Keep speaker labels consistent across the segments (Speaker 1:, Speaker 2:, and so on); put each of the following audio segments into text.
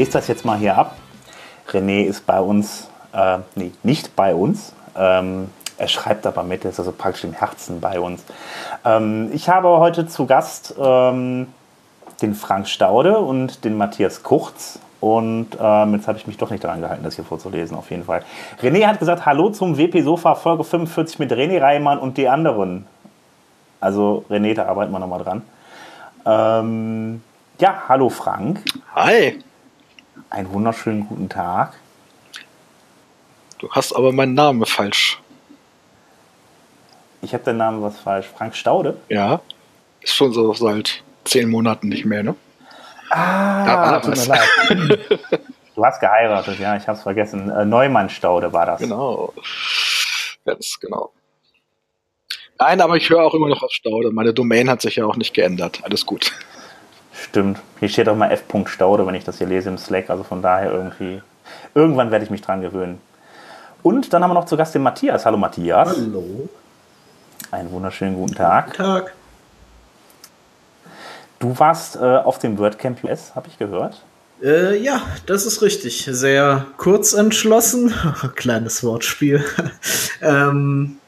Speaker 1: Lese das jetzt mal hier ab. René ist bei uns, äh, nee, nicht bei uns. Ähm, er schreibt aber mit, ist also praktisch im Herzen bei uns. Ähm, ich habe heute zu Gast ähm, den Frank Staude und den Matthias Kurz. Und ähm, jetzt habe ich mich doch nicht daran gehalten, das hier vorzulesen, auf jeden Fall. René hat gesagt, hallo zum WP Sofa Folge 45 mit René Reimann und die anderen. Also René, da arbeiten wir nochmal dran. Ähm, ja, hallo Frank.
Speaker 2: Hi.
Speaker 1: Einen wunderschönen guten Tag.
Speaker 2: Du hast aber meinen Namen falsch.
Speaker 1: Ich habe den Namen was falsch. Frank Staude?
Speaker 2: Ja. Ist schon so seit zehn Monaten nicht mehr, ne?
Speaker 1: Ah, tut mir leid. Du hast geheiratet, ja, ich habe es vergessen. Äh, Neumann-Staude war das.
Speaker 2: Genau. Ganz genau. Nein, aber ich höre auch immer noch auf Staude. Meine Domain hat sich ja auch nicht geändert. Alles gut.
Speaker 1: Stimmt. Hier steht auch mal F. Staude, wenn ich das hier lese im Slack. Also von daher irgendwie. Irgendwann werde ich mich dran gewöhnen. Und dann haben wir noch zu Gast den Matthias. Hallo Matthias.
Speaker 3: Hallo.
Speaker 1: Einen wunderschönen guten Tag.
Speaker 3: Guten Tag.
Speaker 1: Du warst äh, auf dem WordCamp US, habe ich gehört.
Speaker 3: Äh, ja, das ist richtig. Sehr kurz entschlossen. Kleines Wortspiel. ähm,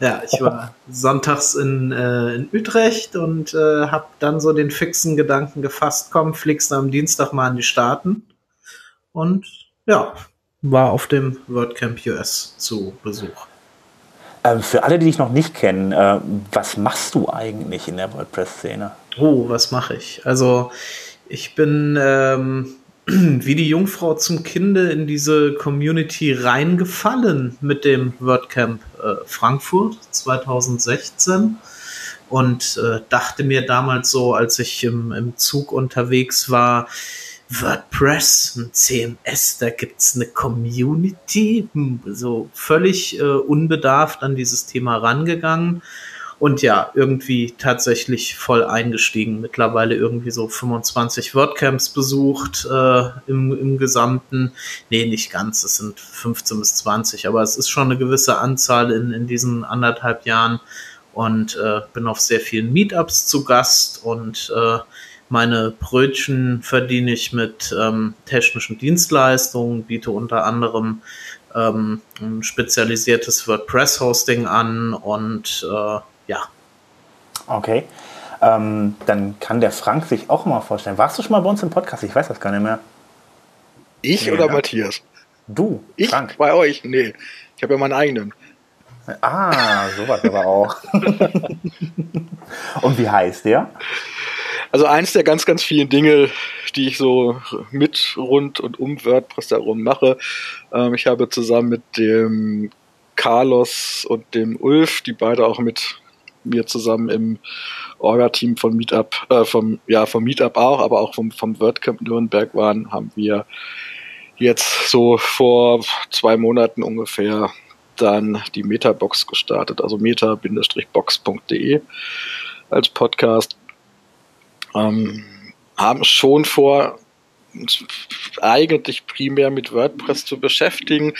Speaker 3: ja, ich war sonntags in, äh, in Utrecht und äh, habe dann so den fixen Gedanken gefasst, komm, fliegst du am Dienstag mal in die Staaten. Und ja, war auf dem WordCamp US zu Besuch.
Speaker 1: Ähm, für alle, die dich noch nicht kennen, äh, was machst du eigentlich in der WordPress-Szene?
Speaker 3: Oh, was mache ich? Also, ich bin ähm, wie die Jungfrau zum Kinde in diese Community reingefallen mit dem WordCamp äh, Frankfurt 2016 und äh, dachte mir damals so, als ich im, im Zug unterwegs war, WordPress, ein CMS, da gibt's eine Community, hm, so völlig äh, unbedarft an dieses Thema rangegangen und ja, irgendwie tatsächlich voll eingestiegen. Mittlerweile irgendwie so 25 WordCamps besucht äh, im, im Gesamten. Nee, nicht ganz, es sind 15 bis 20, aber es ist schon eine gewisse Anzahl in, in diesen anderthalb Jahren und äh, bin auf sehr vielen Meetups zu Gast und äh, meine Brötchen verdiene ich mit ähm, technischen Dienstleistungen, biete unter anderem ähm, ein spezialisiertes WordPress-Hosting an und äh, ja.
Speaker 1: Okay. Ähm, dann kann der Frank sich auch mal vorstellen. Warst du schon mal bei uns im Podcast? Ich weiß das gar nicht mehr.
Speaker 2: Ich nee, oder ja. Matthias?
Speaker 1: Du,
Speaker 2: ich Frank. Bei euch? Nee. Ich habe ja meinen eigenen.
Speaker 1: Ah, sowas aber auch. Und wie heißt der?
Speaker 2: Also eins der ganz, ganz vielen Dinge, die ich so mit, rund und um WordPress herum mache. Ähm, ich habe zusammen mit dem Carlos und dem Ulf, die beide auch mit mir zusammen im Orga-Team von Meetup, äh, vom, ja, vom Meetup auch, aber auch vom, vom WordCamp Nürnberg waren, haben wir jetzt so vor zwei Monaten ungefähr dann die Metabox gestartet, also meta-box.de als Podcast. Ähm, haben schon vor, eigentlich primär mit WordPress zu beschäftigen,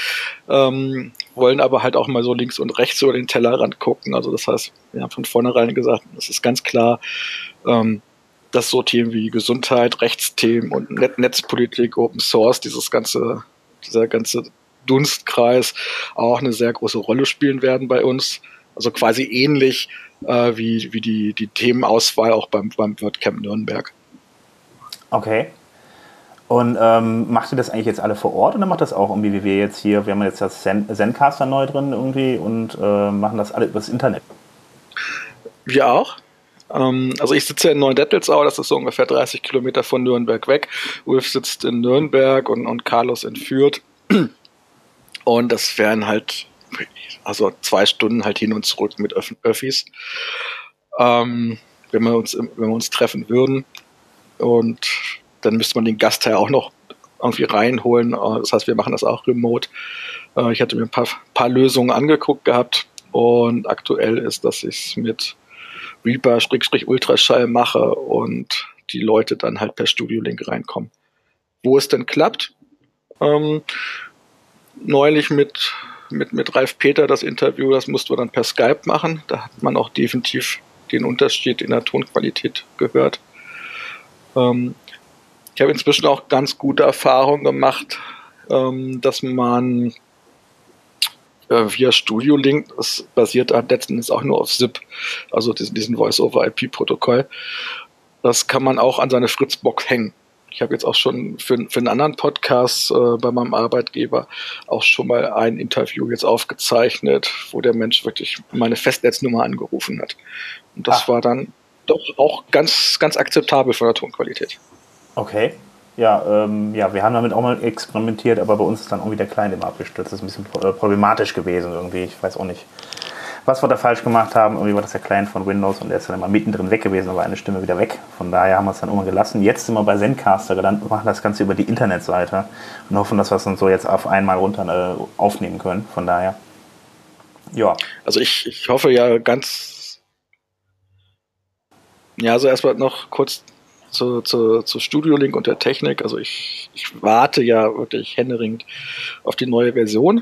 Speaker 2: ähm, wollen aber halt auch mal so links und rechts über den Tellerrand gucken. Also das heißt, wir haben von vornherein gesagt, es ist ganz klar, ähm, dass so Themen wie Gesundheit, Rechtsthemen und Net Netzpolitik, Open Source, dieses ganze, dieser ganze Dunstkreis auch eine sehr große Rolle spielen werden bei uns. Also quasi ähnlich äh, wie, wie die, die Themenauswahl auch beim, beim WordCamp Nürnberg.
Speaker 1: Okay. Und ähm, macht ihr das eigentlich jetzt alle vor Ort oder macht das auch irgendwie wie wir jetzt hier? Wir haben jetzt das Zen Zencaster neu drin irgendwie und äh, machen das alle übers Internet.
Speaker 2: Wir auch. Ähm, also ich sitze in Neuendettelsau, das ist so ungefähr 30 Kilometer von Nürnberg weg. Ulf sitzt in Nürnberg und, und Carlos in Fürth. Und das wären halt also zwei Stunden halt hin und zurück mit Öff Öffis. Ähm, wenn wir uns, wenn wir uns treffen würden. Und dann müsste man den Gast ja auch noch irgendwie reinholen. Äh, das heißt, wir machen das auch remote. Äh, ich hatte mir ein paar, paar Lösungen angeguckt gehabt und aktuell ist, dass ich es mit Reaper-Ultraschall mache und die Leute dann halt per Studio-Link reinkommen. Wo es denn klappt, ähm, neulich mit mit, mit Ralf Peter das Interview, das mussten wir dann per Skype machen. Da hat man auch definitiv den Unterschied in der Tonqualität gehört. Ähm, Ich habe inzwischen auch ganz gute Erfahrungen gemacht, ähm, dass man äh, via Studio Link, das basiert letzten Endes auch nur auf ZIP, also diesen, diesen Voice-over-IP-Protokoll. Das kann man auch an seine Fritzbox hängen. Ich habe jetzt auch schon für, für einen anderen Podcast äh, bei meinem Arbeitgeber auch schon mal ein Interview jetzt aufgezeichnet, wo der Mensch wirklich meine Festnetznummer angerufen hat. Und das Ach. war dann doch auch ganz, ganz akzeptabel von der Tonqualität.
Speaker 1: Okay. Ja, ähm, ja, wir haben damit auch mal experimentiert, aber bei uns ist dann irgendwie der Client immer abgestürzt. Das ist ein bisschen äh, problematisch gewesen irgendwie. Ich weiß auch nicht, was wir da falsch gemacht haben. Irgendwie war das der Client von Windows und der ist dann immer mittendrin weg gewesen, aber eine Stimme wieder weg. Von daher haben wir es dann immer gelassen. Jetzt sind wir bei Zencaster gelandet, machen das Ganze über die Internetseite und hoffen, dass wir es dann so jetzt auf einmal runter äh, aufnehmen können. Von daher,
Speaker 2: ja. Also ich, ich hoffe ja ganz. Ja, also erstmal noch kurz zu, zu, zu Studio Link und der Technik. Also ich, ich warte ja wirklich händeringend auf die neue Version,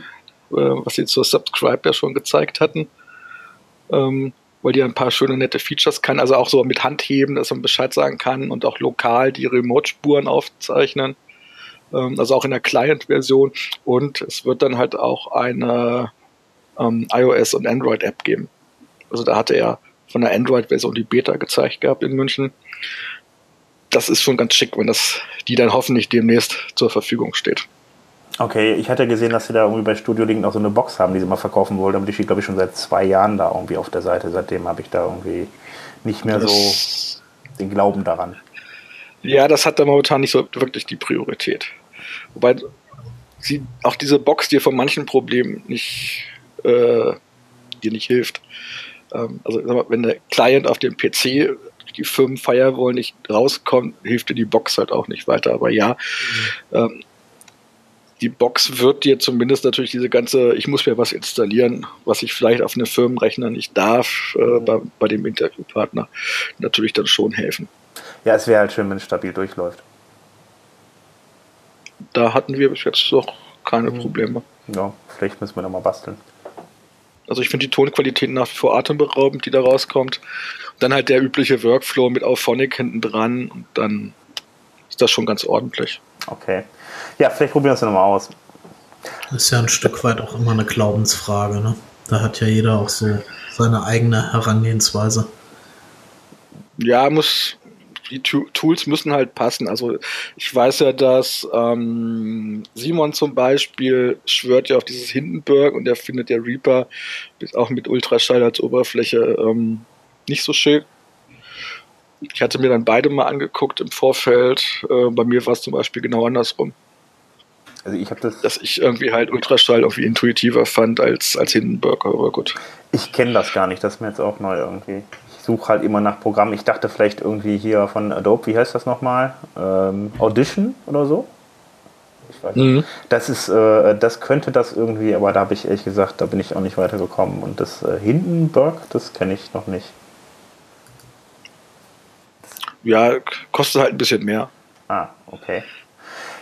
Speaker 2: äh, was sie zur Subscribe ja schon gezeigt hatten. Ähm, weil die ein paar schöne, nette Features kann. Also auch so mit Handheben, dass man Bescheid sagen kann und auch lokal die Remote-Spuren aufzeichnen. Ähm, also auch in der Client-Version. Und es wird dann halt auch eine ähm, iOS- und Android-App geben. Also da hatte er von der Android-Version die Beta gezeigt gehabt in München das ist schon ganz schick, wenn das die dann hoffentlich demnächst zur Verfügung steht.
Speaker 1: Okay, ich hatte gesehen, dass sie da irgendwie bei Studio Link noch so eine Box haben, die sie mal verkaufen wollten, aber die steht, glaube ich, schon seit zwei Jahren da irgendwie auf der Seite. Seitdem habe ich da irgendwie nicht mehr das so den Glauben daran.
Speaker 2: Ja, das hat da momentan nicht so wirklich die Priorität. Wobei sie auch diese Box dir von manchen Problemen nicht, äh, dir nicht hilft. Ähm, also wenn der Client auf dem PC die Firmen Firewall nicht rauskommt, hilft dir die Box halt auch nicht weiter. Aber ja, mhm. ähm, die Box wird dir zumindest natürlich diese ganze, ich muss mir was installieren, was ich vielleicht auf einem Firmenrechner nicht darf, äh, mhm. bei, bei, dem Interviewpartner natürlich dann schon helfen.
Speaker 1: Ja, es wäre halt schön, wenn es stabil durchläuft.
Speaker 2: Da hatten wir bis jetzt noch keine mhm. Probleme.
Speaker 1: Ja, vielleicht müssen wir nochmal basteln.
Speaker 2: Also ich finde die Tonqualität nach wie vor atemberaubend, die da rauskommt. Dann halt der übliche Workflow mit Auphonic hinten dran und dann ist das schon ganz ordentlich.
Speaker 1: Okay. Ja, vielleicht probieren wir es nochmal aus.
Speaker 3: Das ist ja ein Stück weit auch immer eine Glaubensfrage, ne? Da hat ja jeder auch so seine eigene Herangehensweise.
Speaker 2: Ja, muss, die Tools müssen halt passen. Also ich weiß ja, dass ähm, Simon zum Beispiel schwört ja auf dieses Hindenburg und der findet der Reaper auch mit Ultraschall als Oberfläche ähm, nicht so schön. Ich hatte mir dann beide mal angeguckt im Vorfeld. Äh, bei mir war es zum Beispiel genau andersrum. Also ich habe das. Dass ich irgendwie halt Ultraschall irgendwie intuitiver fand als, als Hindenburg, aber gut.
Speaker 1: Ich kenne das gar nicht, das ist mir jetzt auch neu irgendwie. Ich suche halt immer nach Programmen. Ich dachte vielleicht irgendwie hier von Adobe, wie heißt das nochmal? Ähm, Audition oder so? Ich weiß nicht. Mhm. Das ist, äh, das könnte das irgendwie, aber da habe ich ehrlich gesagt, da bin ich auch nicht weitergekommen. Und das äh, Hindenburg, das kenne ich noch nicht
Speaker 2: ja, kostet halt ein bisschen mehr.
Speaker 1: Ah, okay.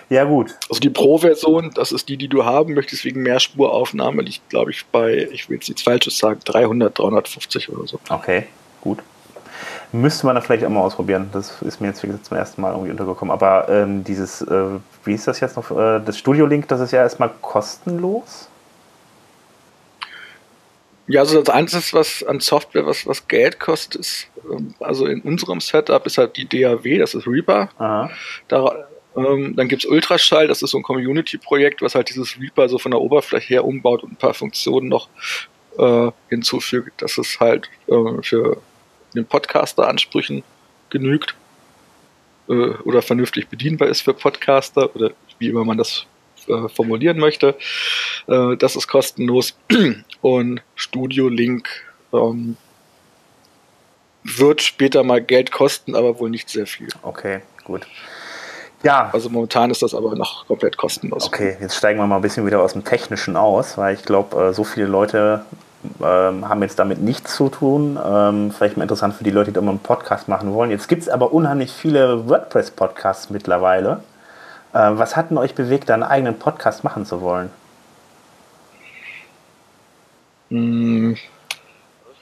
Speaker 1: Ja, gut.
Speaker 2: Also die Pro-Version, das ist die, die du haben möchtest, wegen Mehrspuraufnahme, liegt, glaube ich, bei, ich will jetzt nichts Falsches sagen, 300, 350 oder so.
Speaker 1: Okay, gut. Müsste man da vielleicht auch mal ausprobieren. Das ist mir jetzt wie gesagt, zum ersten Mal irgendwie untergekommen. Aber ähm, dieses, äh, wie ist das jetzt noch? Äh, das Studio Link, das ist ja erstmal kostenlos.
Speaker 2: Ja, also das Einzige, was an Software, was, was Geld kostet, ist, ähm, also in unserem Setup ist halt die DAW, das ist Reaper. Aha. Da, ähm, dann gibt's Ultraschall, das ist so ein Community-Projekt, was halt dieses Reaper so von der Oberfläche her umbaut und ein paar Funktionen noch äh, hinzufügt, dass es halt äh, für den Podcaster-Ansprüchen genügt äh, oder vernünftig bedienbar ist für Podcaster oder wie immer man das äh, formulieren möchte. Äh, das ist kostenlos. Und Studio Link ähm, wird später mal Geld kosten, aber wohl nicht sehr viel.
Speaker 1: Okay, gut.
Speaker 2: Ja. Also momentan ist das aber noch komplett kostenlos.
Speaker 1: Okay, jetzt steigen wir mal ein bisschen wieder aus dem Technischen aus, weil ich glaube, äh, so viele Leute ähm, haben jetzt damit nichts zu tun. Ähm, vielleicht mal interessant für die Leute, die immer einen Podcast machen wollen. Jetzt gibt es aber unheimlich viele WordPress-Podcasts mittlerweile. Äh, was hat denn euch bewegt, da einen eigenen Podcast machen zu wollen?
Speaker 2: Hm.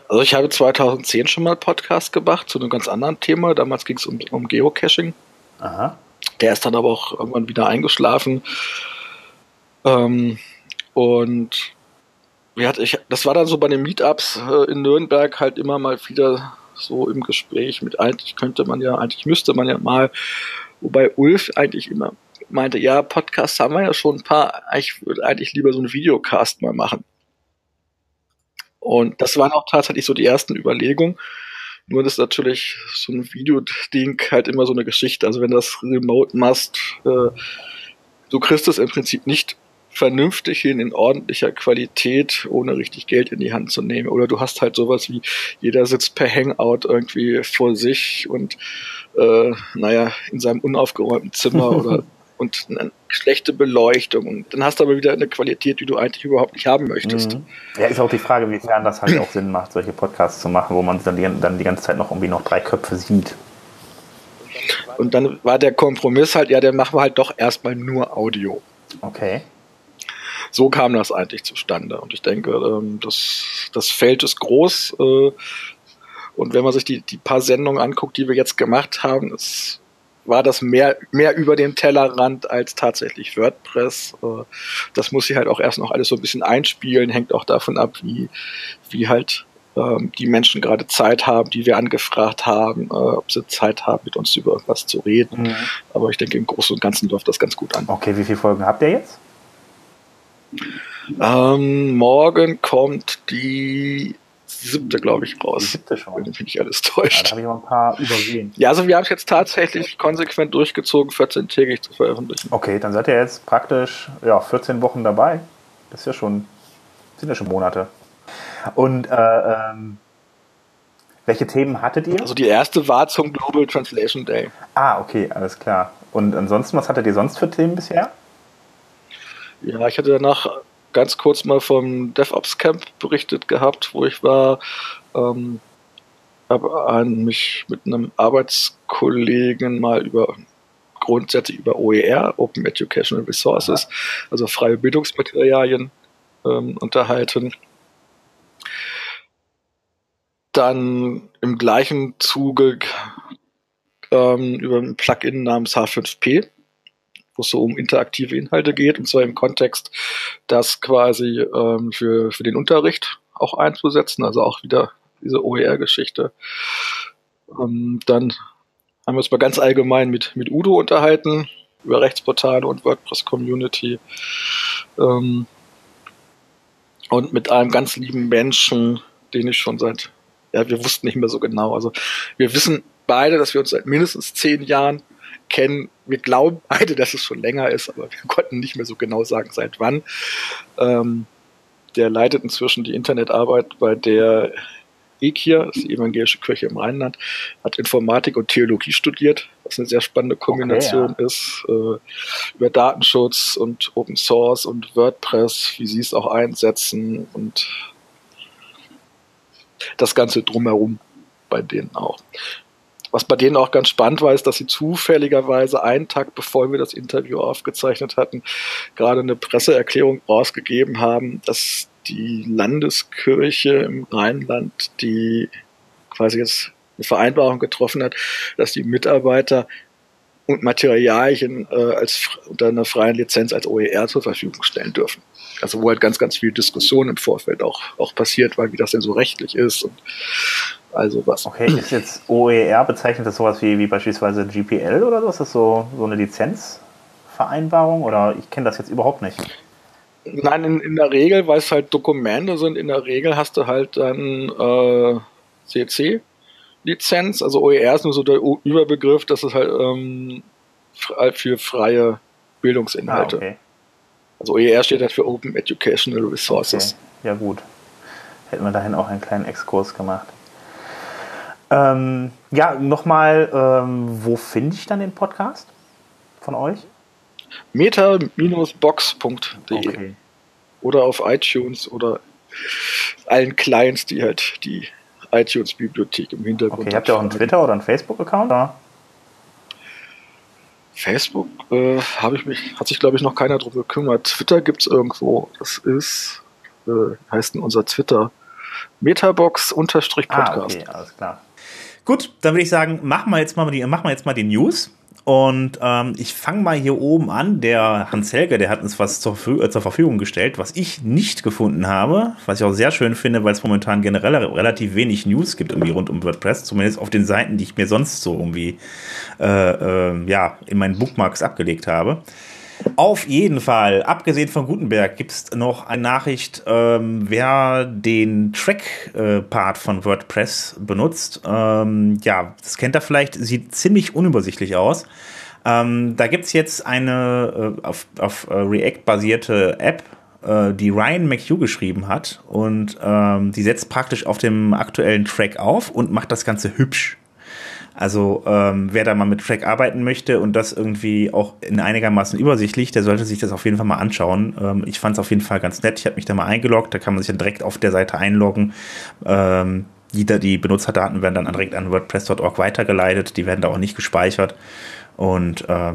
Speaker 2: Also ich habe 2010 schon mal Podcast gemacht zu einem ganz anderen Thema. Damals ging es um, um Geocaching. Aha. Der ist dann aber auch irgendwann wieder eingeschlafen. Ähm, und wie hat ich, das war dann so bei den Meetups äh, in Nürnberg halt immer mal wieder so im Gespräch mit eigentlich könnte man ja, eigentlich müsste man ja mal, wobei Ulf eigentlich immer meinte, ja, Podcasts haben wir ja schon ein paar, ich würde eigentlich lieber so einen Videocast mal machen. Und das waren auch tatsächlich so die ersten Überlegungen. Nur das ist natürlich so ein Videoding halt immer so eine Geschichte. Also wenn das remote machst, äh, du kriegst es im Prinzip nicht vernünftig hin in ordentlicher Qualität, ohne richtig Geld in die Hand zu nehmen. Oder du hast halt sowas wie, jeder sitzt per Hangout irgendwie vor sich und äh, naja, in seinem unaufgeräumten Zimmer oder und eine schlechte Beleuchtung. Und dann hast du aber wieder eine Qualität, die du eigentlich überhaupt nicht haben möchtest. Mhm.
Speaker 1: Ja, ist auch die Frage, wiefern das halt auch Sinn macht, solche Podcasts zu machen, wo man dann die, dann die ganze Zeit noch irgendwie noch drei Köpfe sieht.
Speaker 2: Und dann war der Kompromiss halt, ja, dann machen wir halt doch erstmal nur Audio.
Speaker 1: Okay
Speaker 2: so kam das eigentlich zustande. Und ich denke, ähm, das, das Feld ist groß. Äh, und wenn man sich die, die paar Sendungen anguckt, die wir jetzt gemacht haben, es war das mehr, mehr über den Tellerrand als tatsächlich WordPress. Äh, das muss sie halt auch erst noch alles so ein bisschen einspielen, hängt auch davon ab, wie, wie halt ähm, die Menschen gerade Zeit haben, die wir angefragt haben, äh, ob sie Zeit haben, mit uns über irgendwas zu reden. Mhm. Aber ich denke, im Großen und Ganzen läuft das ganz gut an.
Speaker 1: Okay, wie viele Folgen habt ihr jetzt?
Speaker 2: Ähm, morgen kommt die siebte, glaube ich, raus. Die
Speaker 1: siebte schon.
Speaker 2: Wenn mich alles täuscht. Ja,
Speaker 1: da habe ich mal ein paar übersehen.
Speaker 2: Ja, also wir haben es jetzt tatsächlich konsequent durchgezogen, 14-tägig zu veröffentlichen.
Speaker 1: Okay, dann seid ihr jetzt praktisch ja, 14 Wochen dabei. Das ist ja schon, sind ja schon Monate. Und äh, ähm, welche Themen hattet ihr?
Speaker 2: Also die erste war zum Global Translation Day.
Speaker 1: Ah, okay, alles klar. Und ansonsten, was hattet ihr sonst für Themen bisher?
Speaker 2: Ja, ich hatte danach ganz kurz mal vom DevOps Camp berichtet gehabt, wo ich war. Ähm, habe mich mit einem Arbeitskollegen mal über grundsätzlich über OER, Open Educational Resources, also freie Bildungsmaterialien ähm, unterhalten. Dann im gleichen Zuge ähm, über ein Plugin namens H5P wo es so um interaktive Inhalte geht, und zwar im Kontext, das quasi ähm, für, für den Unterricht auch einzusetzen, also auch wieder diese OER-Geschichte. Ähm, dann haben wir uns mal ganz allgemein mit, mit Udo unterhalten, über Rechtsportale und WordPress-Community. Ähm, und mit einem ganz lieben Menschen, den ich schon seit, ja, wir wussten nicht mehr so genau. Also wir wissen beide, dass wir uns seit mindestens zehn Jahren kennen. Wir glauben beide, dass es schon länger ist, aber wir konnten nicht mehr so genau sagen, seit wann. Ähm, der leitet inzwischen die Internetarbeit bei der EKIA, das ist die Evangelische Kirche im Rheinland, hat Informatik und Theologie studiert, was eine sehr spannende Kombination okay, ja. ist, äh, über Datenschutz und Open Source und WordPress, wie sie es auch einsetzen und das Ganze drumherum bei denen auch. Was bei denen auch ganz spannend war, ist, dass sie zufälligerweise einen Tag bevor wir das Interview aufgezeichnet hatten, gerade eine Presseerklärung rausgegeben haben, dass die Landeskirche im Rheinland, die quasi jetzt eine Vereinbarung getroffen hat, dass die Mitarbeiter und Materialien äh, als unter einer freien Lizenz als OER zur Verfügung stellen dürfen. Also wo halt ganz, ganz viel Diskussion im Vorfeld auch, auch passiert war, wie das denn so rechtlich ist und also was.
Speaker 1: Okay, ist jetzt OER bezeichnet das sowas wie, wie beispielsweise GPL oder so? Ist das so, so eine Lizenzvereinbarung oder ich kenne das jetzt überhaupt nicht?
Speaker 2: Nein, in, in der Regel, weil es halt Dokumente sind, in der Regel hast du halt dann äh, CC-Lizenz. Also OER ist nur so der Überbegriff, das ist halt ähm, für freie Bildungsinhalte. Ah, okay. Also OER steht halt für Open Educational Resources.
Speaker 1: Okay. Ja gut. Hätten wir dahin auch einen kleinen Exkurs gemacht. Ähm, ja, nochmal, ähm, wo finde ich dann den Podcast von euch?
Speaker 2: meta-box.de okay. oder auf iTunes oder allen Clients, die halt die iTunes-Bibliothek im Hintergrund
Speaker 1: okay, habt ihr auch einen Twitter oder einen Facebook-Account?
Speaker 2: Facebook äh, habe ich mich, hat sich glaube ich noch keiner drum gekümmert. Twitter gibt es irgendwo. Das ist, äh, heißt denn unser Twitter? Metabox-Podcast. Ah,
Speaker 1: okay, alles klar. Gut, dann würde ich sagen, machen wir jetzt mal die, machen wir jetzt mal die News Und ähm, ich fange mal hier oben an. Der Hans Helge, der hat uns was zur, äh, zur, Verfügung gestellt, was ich nicht gefunden habe, was ich auch sehr schön finde, weil es momentan generell relativ wenig News gibt irgendwie rund um WordPress, zumindest auf den Seiten, die ich mir sonst so irgendwie äh, äh, ja, in meinen Bookmarks abgelegt habe. Auf jeden Fall, abgesehen von Gutenberg, gibt es noch eine Nachricht, ähm, wer den Track-Part äh, von WordPress benutzt. Ähm, ja, das kennt er vielleicht, sieht ziemlich unübersichtlich aus. Ähm, da gibt es jetzt eine äh, auf, auf äh, React-basierte App, äh, die Ryan McHugh geschrieben hat. Und ähm, die setzt praktisch auf dem aktuellen Track auf und macht das Ganze hübsch. Also ähm, wer da mal mit Track arbeiten möchte und das irgendwie auch in einigermaßen übersichtlich, der sollte sich das auf jeden Fall mal anschauen. Ähm, ich fand es auf jeden Fall ganz nett. Ich habe mich da mal eingeloggt, da kann man sich dann direkt auf der Seite einloggen. Ähm, die, die Benutzerdaten werden dann direkt an WordPress.org weitergeleitet, die werden da auch nicht gespeichert. Und äh,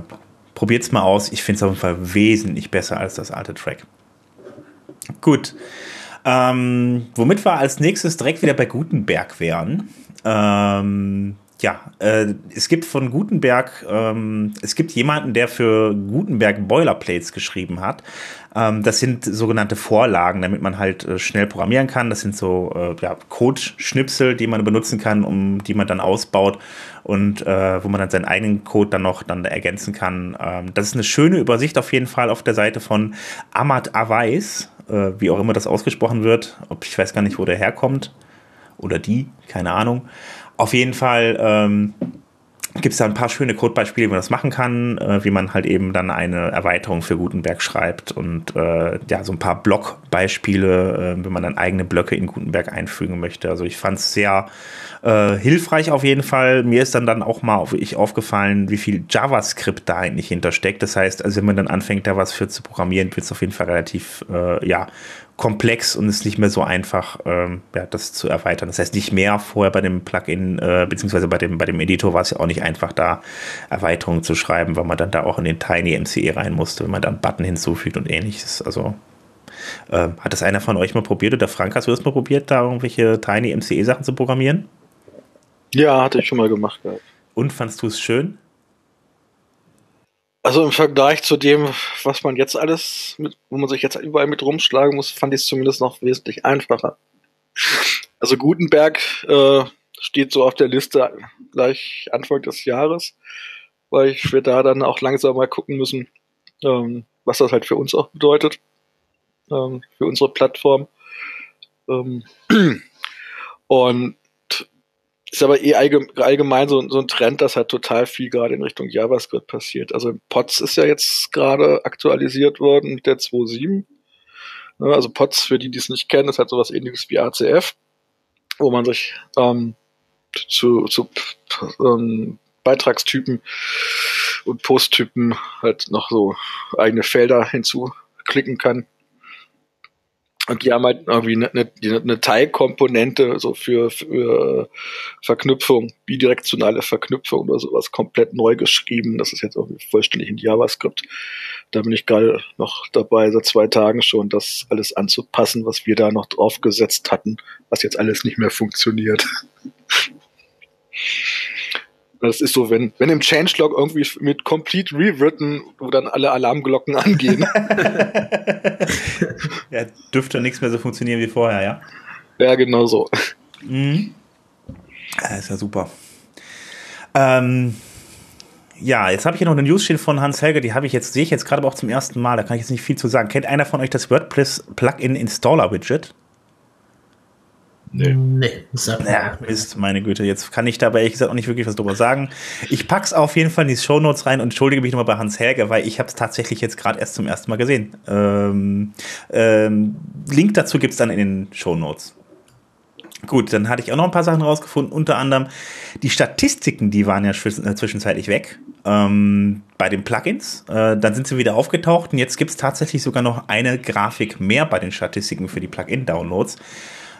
Speaker 1: probiert es mal aus. Ich finde es auf jeden Fall wesentlich besser als das alte Track. Gut. Ähm, womit wir als nächstes direkt wieder bei Gutenberg wären. Ähm, ja, äh, es gibt von Gutenberg, ähm, es gibt jemanden, der für Gutenberg Boilerplates geschrieben hat. Ähm, das sind sogenannte Vorlagen, damit man halt äh, schnell programmieren kann. Das sind so äh, ja, Code-Schnipsel, die man benutzen kann, um die man dann ausbaut und äh, wo man dann seinen eigenen Code dann noch dann ergänzen kann. Ähm, das ist eine schöne Übersicht auf jeden Fall auf der Seite von Ahmad Awais, äh, wie auch immer das ausgesprochen wird. Ob ich weiß gar nicht, wo der herkommt oder die, keine Ahnung. Auf jeden Fall ähm, gibt es da ein paar schöne Codebeispiele, wie man das machen kann, äh, wie man halt eben dann eine Erweiterung für Gutenberg schreibt und äh, ja, so ein paar Blockbeispiele, äh, wenn man dann eigene Blöcke in Gutenberg einfügen möchte. Also ich fand es sehr äh, hilfreich auf jeden Fall. Mir ist dann dann auch mal auf, ich aufgefallen, wie viel JavaScript da eigentlich hintersteckt. Das heißt, also wenn man dann anfängt, da was für zu programmieren, wird es auf jeden Fall relativ äh, ja, komplex und ist nicht mehr so einfach, ähm, ja, das zu erweitern. Das heißt, nicht mehr vorher bei dem Plugin, äh, beziehungsweise bei dem, bei dem Editor war es ja auch nicht einfach, da Erweiterungen zu schreiben, weil man dann da auch in den Tiny MCE rein musste, wenn man dann Button hinzufügt und ähnliches. Also äh, hat das einer von euch mal probiert oder Frank, hast du das mal probiert, da irgendwelche Tiny MCE Sachen zu programmieren?
Speaker 2: Ja, hatte ich schon mal gemacht. Ja.
Speaker 1: Und fandst du es schön?
Speaker 2: Also im Vergleich zu dem, was man jetzt alles, mit, wo man sich jetzt überall mit rumschlagen muss, fand ich es zumindest noch wesentlich einfacher. Also Gutenberg äh, steht so auf der Liste gleich Anfang des Jahres, weil ich wir da dann auch langsam mal gucken müssen, ähm, was das halt für uns auch bedeutet, ähm, für unsere Plattform. Ähm, und ist aber eh allgemein so, so ein Trend, dass halt total viel gerade in Richtung JavaScript passiert. Also POTS ist ja jetzt gerade aktualisiert worden mit der 2.7. Also POTS, für die, die es nicht kennen, ist halt sowas ähnliches wie ACF, wo man sich ähm, zu, zu ähm, Beitragstypen und Posttypen halt noch so eigene Felder hinzuklicken kann. Und die haben halt irgendwie eine, eine, eine Teilkomponente so für, für Verknüpfung, bidirektionale Verknüpfung oder sowas komplett neu geschrieben. Das ist jetzt irgendwie vollständig in JavaScript. Da bin ich gerade noch dabei, seit zwei Tagen schon, das alles anzupassen, was wir da noch draufgesetzt hatten, was jetzt alles nicht mehr funktioniert. Das ist so, wenn, wenn im Changelog irgendwie mit complete rewritten, wo dann alle Alarmglocken angehen.
Speaker 1: ja, dürfte nichts mehr so funktionieren wie vorher, ja?
Speaker 2: Ja, genau so.
Speaker 1: Mhm. Ja, ist ja super. Ähm, ja, jetzt habe ich hier noch eine News stehen von Hans Helge, die habe ich jetzt, sehe ich jetzt gerade aber auch zum ersten Mal, da kann ich jetzt nicht viel zu sagen. Kennt einer von euch das WordPress Plugin Installer Widget?
Speaker 3: Nee. Nee, sag
Speaker 1: mal. Ja, Mist, meine Güte. Jetzt kann ich dabei ehrlich gesagt auch nicht wirklich was drüber sagen. Ich pack's auf jeden Fall in die Show Notes rein und entschuldige mich nochmal bei Hans Helge, weil ich habe es tatsächlich jetzt gerade erst zum ersten Mal gesehen. Ähm, ähm, Link dazu gibt's dann in den Show Notes. Gut, dann hatte ich auch noch ein paar Sachen rausgefunden, unter anderem die Statistiken, die waren ja äh, zwischenzeitlich weg ähm, bei den Plugins. Äh, dann sind sie wieder aufgetaucht und jetzt gibt's tatsächlich sogar noch eine Grafik mehr bei den Statistiken für die Plugin-Downloads.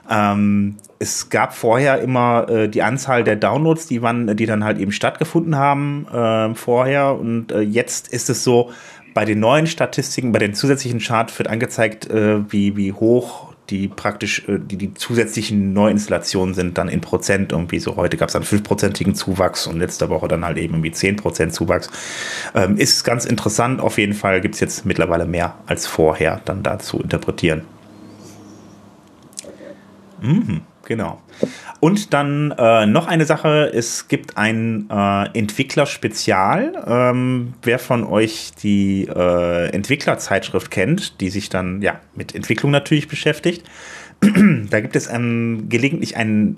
Speaker 1: Ähm, es gab vorher immer äh, die Anzahl der Downloads, die, wann, die dann halt eben stattgefunden haben äh, vorher. Und äh, jetzt ist es so, bei den neuen Statistiken, bei den zusätzlichen Charts wird angezeigt, äh, wie, wie hoch die praktisch äh, die, die zusätzlichen Neuinstallationen sind dann in Prozent irgendwie so. Heute gab es dann 5%igen Zuwachs und letzte Woche dann halt eben irgendwie 10% Zuwachs. Ähm, ist ganz interessant. Auf jeden Fall gibt es jetzt mittlerweile mehr als vorher dann da zu interpretieren. Mhm, genau. Und dann äh, noch eine Sache, es gibt ein äh, Entwickler-Spezial. Ähm, wer von euch die äh, Entwicklerzeitschrift kennt, die sich dann ja mit Entwicklung natürlich beschäftigt, da gibt es ähm, gelegentlich ein,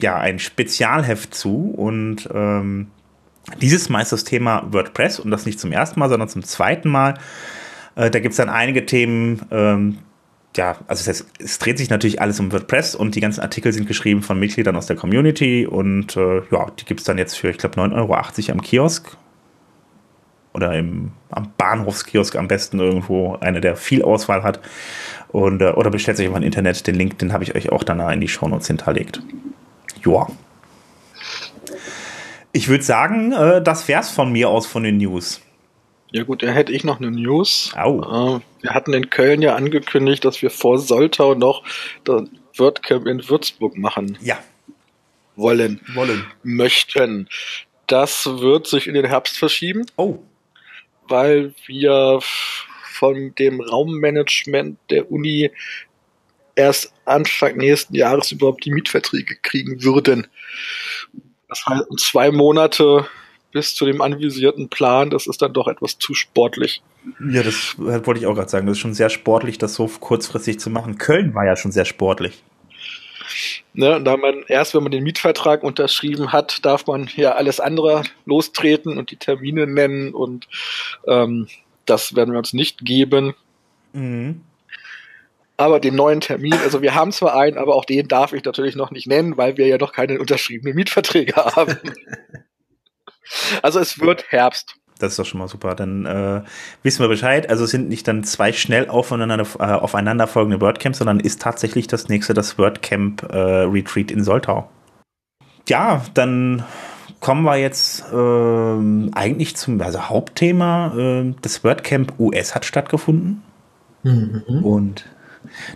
Speaker 1: ja, ein Spezialheft zu und ähm, dieses meist das Thema WordPress und das nicht zum ersten Mal, sondern zum zweiten Mal. Äh, da gibt es dann einige Themen, ähm, ja, also heißt, es dreht sich natürlich alles um WordPress und die ganzen Artikel sind geschrieben von Mitgliedern aus der Community und äh, ja, die gibt es dann jetzt für, ich glaube, 9,80 Euro am Kiosk oder im, am Bahnhofskiosk am besten irgendwo, einer, der viel Auswahl hat. Und, äh, oder bestellt sich einfach im Internet, den Link, den habe ich euch auch danach in die Shownotes hinterlegt. Joa. Ich würde sagen, äh, das wär's von mir aus von den News.
Speaker 2: Ja gut, da hätte ich noch eine News.
Speaker 1: Au.
Speaker 2: Äh, wir hatten in Köln ja angekündigt, dass wir vor Soltau noch das WordCamp in Würzburg machen
Speaker 1: Ja,
Speaker 2: wollen,
Speaker 1: wollen.
Speaker 2: möchten. Das wird sich in den Herbst verschieben,
Speaker 1: Oh,
Speaker 2: weil wir von dem Raummanagement der Uni erst Anfang nächsten Jahres überhaupt die Mietverträge kriegen würden. Das heißt, zwei Monate bis zu dem anvisierten Plan, das ist dann doch etwas zu sportlich.
Speaker 1: ja, das wollte ich auch gerade sagen. Das ist schon sehr sportlich, das so kurzfristig zu machen. Köln war ja schon sehr sportlich.
Speaker 2: Ne, und da man erst, wenn man den Mietvertrag unterschrieben hat, darf man ja alles andere lostreten und die Termine nennen und ähm, das werden wir uns nicht geben.
Speaker 1: Mhm.
Speaker 2: Aber den neuen Termin, also wir haben zwar einen, aber auch den darf ich natürlich noch nicht nennen, weil wir ja noch keine unterschriebenen Mietverträge haben. also es wird Herbst.
Speaker 1: Das ist doch schon mal super. Dann äh, wissen wir Bescheid. Also es sind nicht dann zwei schnell aufeinander, äh, aufeinanderfolgende WordCamps, sondern ist tatsächlich das nächste das WordCamp äh, Retreat in Soltau. Ja, dann kommen wir jetzt ähm, eigentlich zum also Hauptthema. Äh, das WordCamp US hat stattgefunden
Speaker 3: Mhm.
Speaker 1: und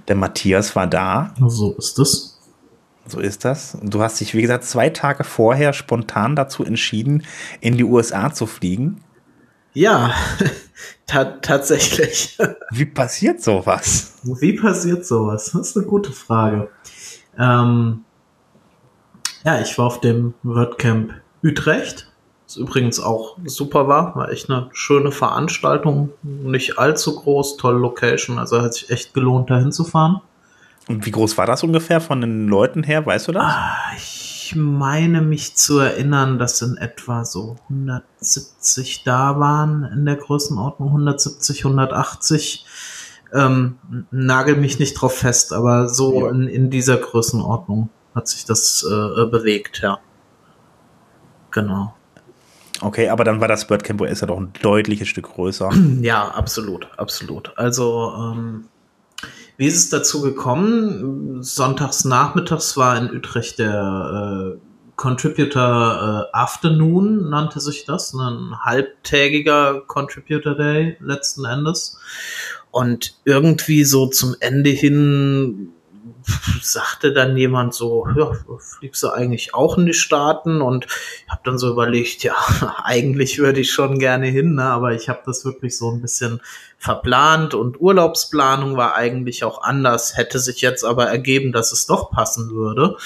Speaker 1: der Matthias war da.
Speaker 3: So ist es.
Speaker 1: So ist das. Und du hast dich, wie gesagt, zwei Tage vorher spontan dazu entschieden, in die USA zu fliegen.
Speaker 3: Ja, ta tatsächlich.
Speaker 1: Wie passiert sowas?
Speaker 3: Wie passiert sowas? Das ist eine gute Frage. Ähm, ja, ich war auf dem WordCamp Utrecht. Was übrigens auch super war. War echt eine schöne Veranstaltung. Nicht allzu groß, tolle Location. Also hat sich echt gelohnt, da hinzufahren.
Speaker 1: Und wie groß war das ungefähr von den Leuten her? Weißt du das?
Speaker 3: Ah, Ich meine mich zu erinnern, dass in etwa so 170 da waren in der Größenordnung, 170, 180. Ähm, nagel mich nicht drauf fest, aber so
Speaker 1: Ja.
Speaker 3: in, in dieser Größenordnung hat sich das äh, bewegt, ja. Genau.
Speaker 1: Okay, aber dann war das WordCamp US ja doch ein deutliches Stück größer.
Speaker 3: Ja, absolut, absolut. Also, ähm, wie ist es dazu gekommen? Sonntags nachmittags war in Utrecht der äh, Contributor äh, Afternoon, nannte sich das, ein halbtägiger Contributor Day letzten Endes. Und irgendwie so zum Ende hin sagte dann jemand so, ja, fliegst du eigentlich auch in die Staaten? Und ich habe dann so überlegt, ja, eigentlich würde ich schon gerne hin, ne? aber ich habe das wirklich so ein bisschen verplant und Urlaubsplanung war eigentlich auch anders, hätte sich jetzt aber ergeben, dass es doch passen würde.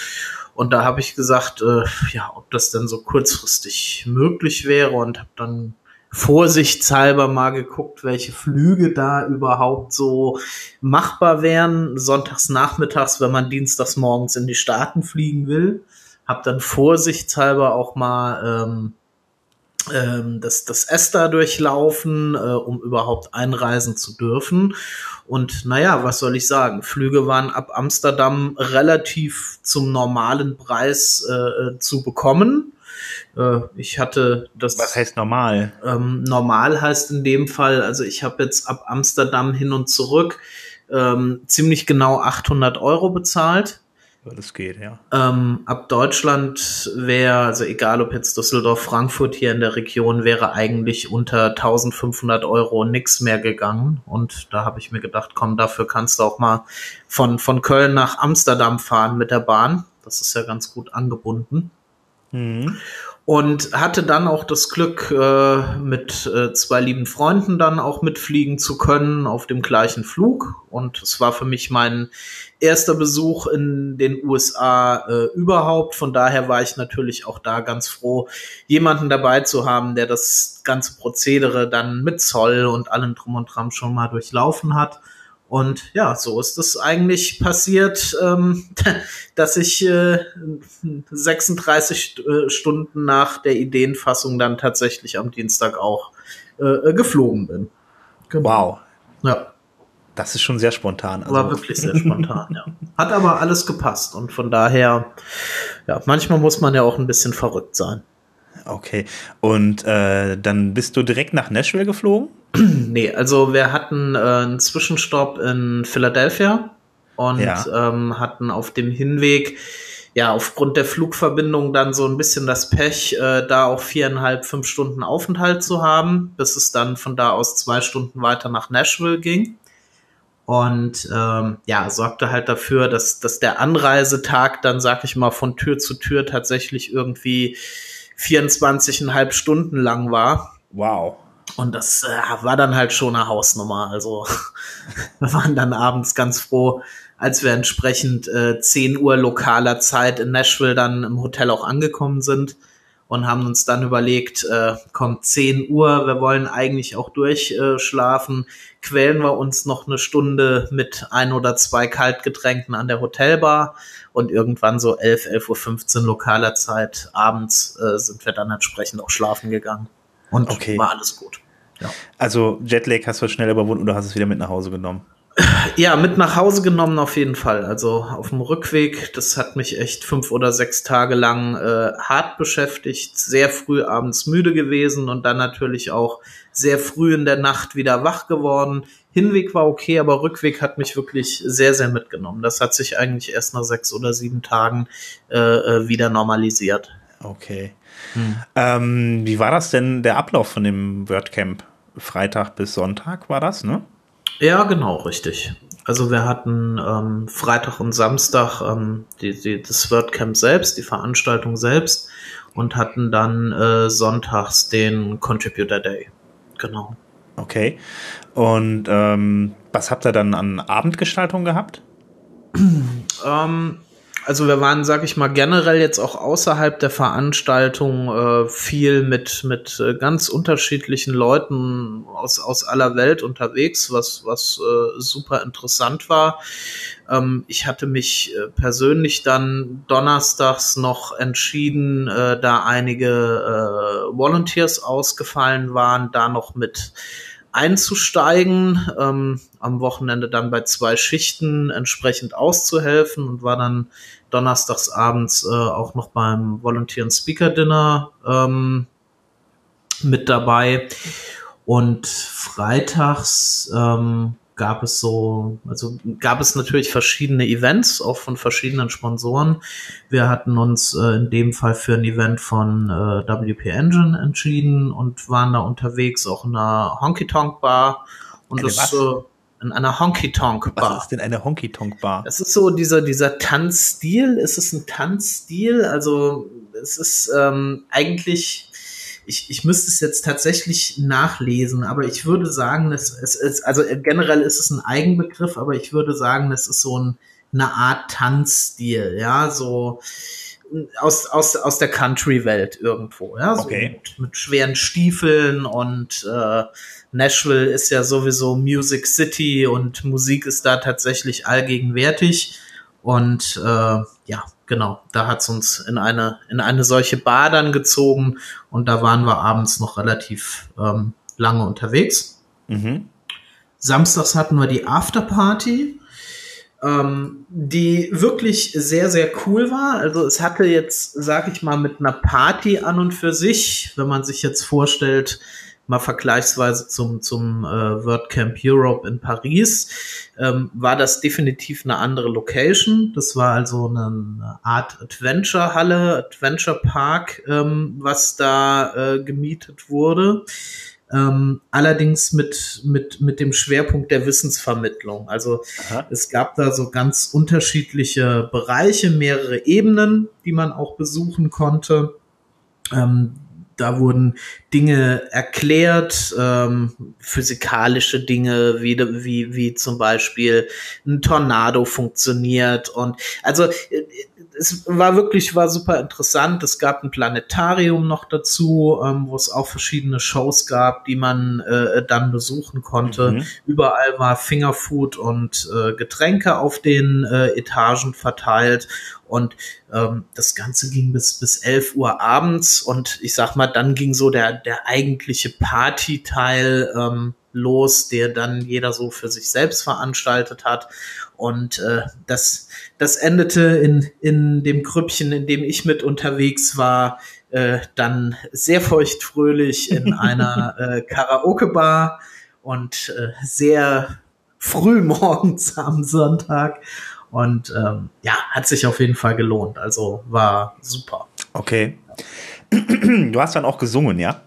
Speaker 3: Und da habe ich gesagt, äh, ja, ob das denn so kurzfristig möglich wäre und habe dann vorsichtshalber mal geguckt, welche Flüge da überhaupt so machbar wären. Sonntags nachmittags, wenn man dienstags morgens in die Staaten fliegen will. Hab dann vorsichtshalber auch mal ähm, ähm, das, das ESTA durchlaufen, äh, um überhaupt einreisen zu dürfen. Und naja, was soll ich sagen? Flüge waren ab Amsterdam relativ zum normalen Preis äh, zu bekommen. Äh, ich hatte das.
Speaker 1: Was heißt normal?
Speaker 3: Ähm, normal heißt in dem Fall, also ich habe jetzt ab Amsterdam hin und zurück ähm, ziemlich genau 800 Euro bezahlt.
Speaker 1: das geht, ja.
Speaker 3: Ähm, ab Deutschland wäre, also egal ob jetzt Düsseldorf, Frankfurt hier in der Region, wäre eigentlich unter 1500 Euro nichts mehr gegangen. Und da habe ich mir gedacht, komm, dafür kannst du auch mal von, von Köln nach Amsterdam fahren mit der Bahn. Das ist ja ganz gut angebunden. Mhm und hatte dann auch das Glück, äh, mit äh, zwei lieben Freunden dann auch mitfliegen zu können auf dem gleichen Flug. Und es war für mich mein erster Besuch in den USA äh, überhaupt. Von daher war ich natürlich auch da ganz froh, jemanden dabei zu haben, der das ganze Prozedere dann mit Zoll und allem drum und dran schon mal durchlaufen hat. Und ja, so ist es eigentlich passiert, ähm, dass ich äh, 36 äh, Stunden nach der Ideenfassung dann tatsächlich am Dienstag auch äh, geflogen bin.
Speaker 1: Genau. Wow.
Speaker 3: Ja.
Speaker 1: Das ist schon sehr spontan.
Speaker 3: Also. War wirklich sehr spontan, ja. Hat aber alles gepasst und von daher, ja, manchmal muss man ja auch ein bisschen verrückt sein.
Speaker 1: Okay. Und äh, dann bist du direkt nach Nashville geflogen?
Speaker 3: nee, also wir hatten äh, einen Zwischenstopp in Philadelphia und ja. ähm, hatten auf dem Hinweg ja aufgrund der Flugverbindung dann so ein bisschen das Pech, äh, da auch viereinhalb, fünf Stunden Aufenthalt zu haben, bis es dann von da aus zwei Stunden weiter nach Nashville ging. Und ähm, ja, sorgte halt dafür, dass, dass der Anreisetag dann, sag ich mal, von Tür zu Tür tatsächlich irgendwie 24,5 Stunden lang war.
Speaker 1: Wow.
Speaker 3: Und das äh, war dann halt schon eine Hausnummer. Also wir waren dann abends ganz froh, als wir entsprechend äh, 10 Uhr lokaler Zeit in Nashville dann im Hotel auch angekommen sind und haben uns dann überlegt, äh, kommt 10 Uhr, wir wollen eigentlich auch durchschlafen, äh, quälen wir uns noch eine Stunde mit ein oder zwei Kaltgetränken an der Hotelbar und irgendwann so 11, 11.15 Uhr lokaler Zeit abends äh, sind wir dann entsprechend auch schlafen gegangen. Und okay. war alles gut.
Speaker 1: Ja. Also Jetlag hast du schnell überwunden oder hast du es wieder mit nach Hause genommen?
Speaker 3: Ja, mit nach Hause genommen auf jeden Fall. Also auf dem Rückweg, das hat mich echt fünf oder sechs Tage lang äh, hart beschäftigt, sehr früh abends müde gewesen und dann natürlich auch sehr früh in der Nacht wieder wach geworden. Hinweg war okay, aber Rückweg hat mich wirklich sehr, sehr mitgenommen. Das hat sich eigentlich erst nach sechs oder sieben Tagen äh, äh wieder normalisiert.
Speaker 1: Okay. Hm. Ähm, wie war das denn der Ablauf von dem WordCamp? Freitag bis Sonntag war das, ne?
Speaker 3: Ja, genau, richtig. Also wir hatten ähm, Freitag und Samstag ähm, die, die, das WordCamp selbst, die Veranstaltung selbst und hatten dann äh, sonntags den Contributor Day. Genau.
Speaker 1: Okay. Und ähm, was habt ihr dann an Abendgestaltung gehabt?
Speaker 3: ähm, also wir waren, sag ich mal, generell jetzt auch außerhalb der Veranstaltung äh, viel mit, mit äh, ganz unterschiedlichen Leuten aus, aus aller Welt unterwegs, was, was äh, super interessant war. Ähm, ich hatte mich äh, persönlich dann donnerstags noch entschieden, äh, da einige äh, Volunteers ausgefallen waren, da noch mit einzusteigen, ähm, am Wochenende dann bei zwei Schichten entsprechend auszuhelfen und war dann donnerstags abends äh, auch noch beim Volunteer Speaker Dinner ähm, mit dabei. Und freitags ähm, gab es so, also gab es natürlich verschiedene Events, auch von verschiedenen Sponsoren. Wir hatten uns äh, in dem Fall für ein Event von äh, WP Engine entschieden und waren da unterwegs, auch in einer Honky Tonk Bar. Und Eine das, äh, in einer Honky-Tonk-Bar.
Speaker 1: Was ist denn eine Honky-Tonk-Bar?
Speaker 3: Das ist so dieser, dieser Tanzstil. Ist es ein Tanzstil? Also, es ist ähm, eigentlich, ich, ich müsste es jetzt tatsächlich nachlesen, aber ich würde sagen, es, es ist, also generell ist es ein Eigenbegriff, aber ich würde sagen, es ist so ein, eine Art Tanzstil, ja, so aus, aus, aus der Country-Welt irgendwo, ja, so
Speaker 1: okay.
Speaker 3: mit, mit schweren Stiefeln und äh, Nashville ist ja sowieso Music City und Musik ist da tatsächlich allgegenwärtig. Und äh, ja, genau, da hat's uns in eine, in eine solche Bar dann gezogen und da waren wir abends noch relativ ähm, lange unterwegs. Mhm. Samstags hatten wir die Afterparty, ähm, die wirklich sehr, sehr cool war. Also es hatte jetzt, sag ich mal, mit einer Party an und für sich, wenn man sich jetzt vorstellt, mal vergleichsweise zum, zum äh, WordCamp Europe in Paris, ähm, war das definitiv eine andere Location. Das war also eine Art Adventure-Halle, Adventure-Park, ähm, was da äh, gemietet wurde. Ähm, allerdings mit, mit, mit dem Schwerpunkt der Wissensvermittlung. Also Aha. es gab da so ganz unterschiedliche Bereiche, mehrere Ebenen, die man auch besuchen konnte. Ähm, da wurden Dinge erklärt, ähm, physikalische Dinge, wie, wie, wie zum Beispiel ein Tornado funktioniert. Und also äh, es war wirklich, war super interessant. Es gab ein Planetarium noch dazu, ähm, wo es auch verschiedene Shows gab, die man äh, dann besuchen konnte. Mhm. Überall war Fingerfood und äh, Getränke auf den äh, Etagen verteilt. Und ähm, das Ganze ging bis, bis 11 Uhr abends. Und ich sag mal, dann ging so der, der eigentliche Partyteil ähm, los, der dann jeder so für sich selbst veranstaltet hat. Und äh, das, das endete in, in dem Grüppchen, in dem ich mit unterwegs war, äh, dann sehr feuchtfröhlich in einer äh, Karaoke-Bar und äh, sehr früh morgens am Sonntag. Und ähm, ja, hat sich auf jeden Fall gelohnt. Also war super.
Speaker 1: Okay. Du hast dann auch gesungen, ja?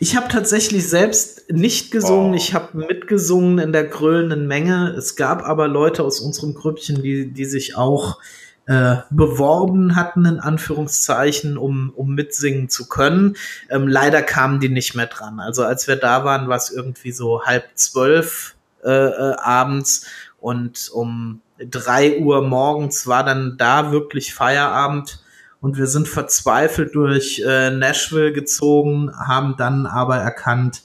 Speaker 3: Ich habe tatsächlich selbst nicht gesungen, oh. ich habe mitgesungen in der grölenden Menge. Es gab aber Leute aus unserem Grüppchen, die, die sich auch äh, beworben hatten, in Anführungszeichen, um, um mitsingen zu können. Ähm, leider kamen die nicht mehr dran. Also als wir da waren, war es irgendwie so halb zwölf äh, äh, abends und um drei Uhr morgens war dann da wirklich Feierabend und wir sind verzweifelt durch äh, Nashville gezogen, haben dann aber erkannt,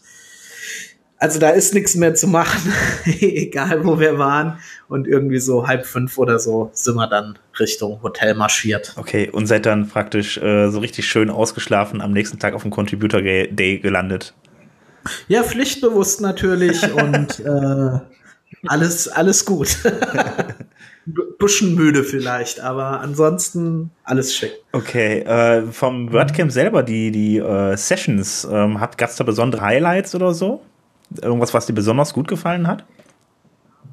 Speaker 3: also da ist nichts mehr zu machen, egal wo wir waren. Und irgendwie so halb fünf oder so sind wir dann Richtung Hotel marschiert.
Speaker 1: Okay, und seid dann praktisch äh, so richtig schön ausgeschlafen am nächsten Tag auf dem Contributor Day gelandet.
Speaker 3: Ja, pflichtbewusst natürlich und äh, alles, alles gut. bisschen müde vielleicht, aber ansonsten alles schick.
Speaker 1: Okay, äh, vom WordCamp selber, die, die äh, Sessions, ähm, gab es da besondere Highlights oder so? Irgendwas, was dir besonders gut gefallen hat?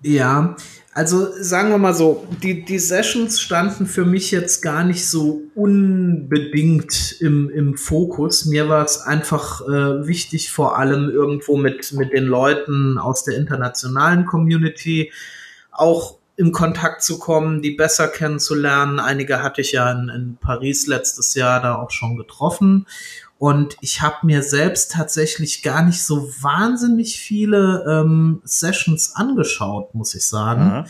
Speaker 3: Ja, also sagen wir mal so, die, die Sessions standen für mich jetzt gar nicht so unbedingt im, im Fokus. Mir war es einfach äh, wichtig, vor allem irgendwo mit, mit den Leuten aus der internationalen Community auch in Kontakt zu kommen, die besser kennenzulernen. Einige hatte ich ja in, in Paris letztes Jahr da auch schon getroffen. Und ich habe mir selbst tatsächlich gar nicht so wahnsinnig viele ähm, Sessions angeschaut, muss ich sagen.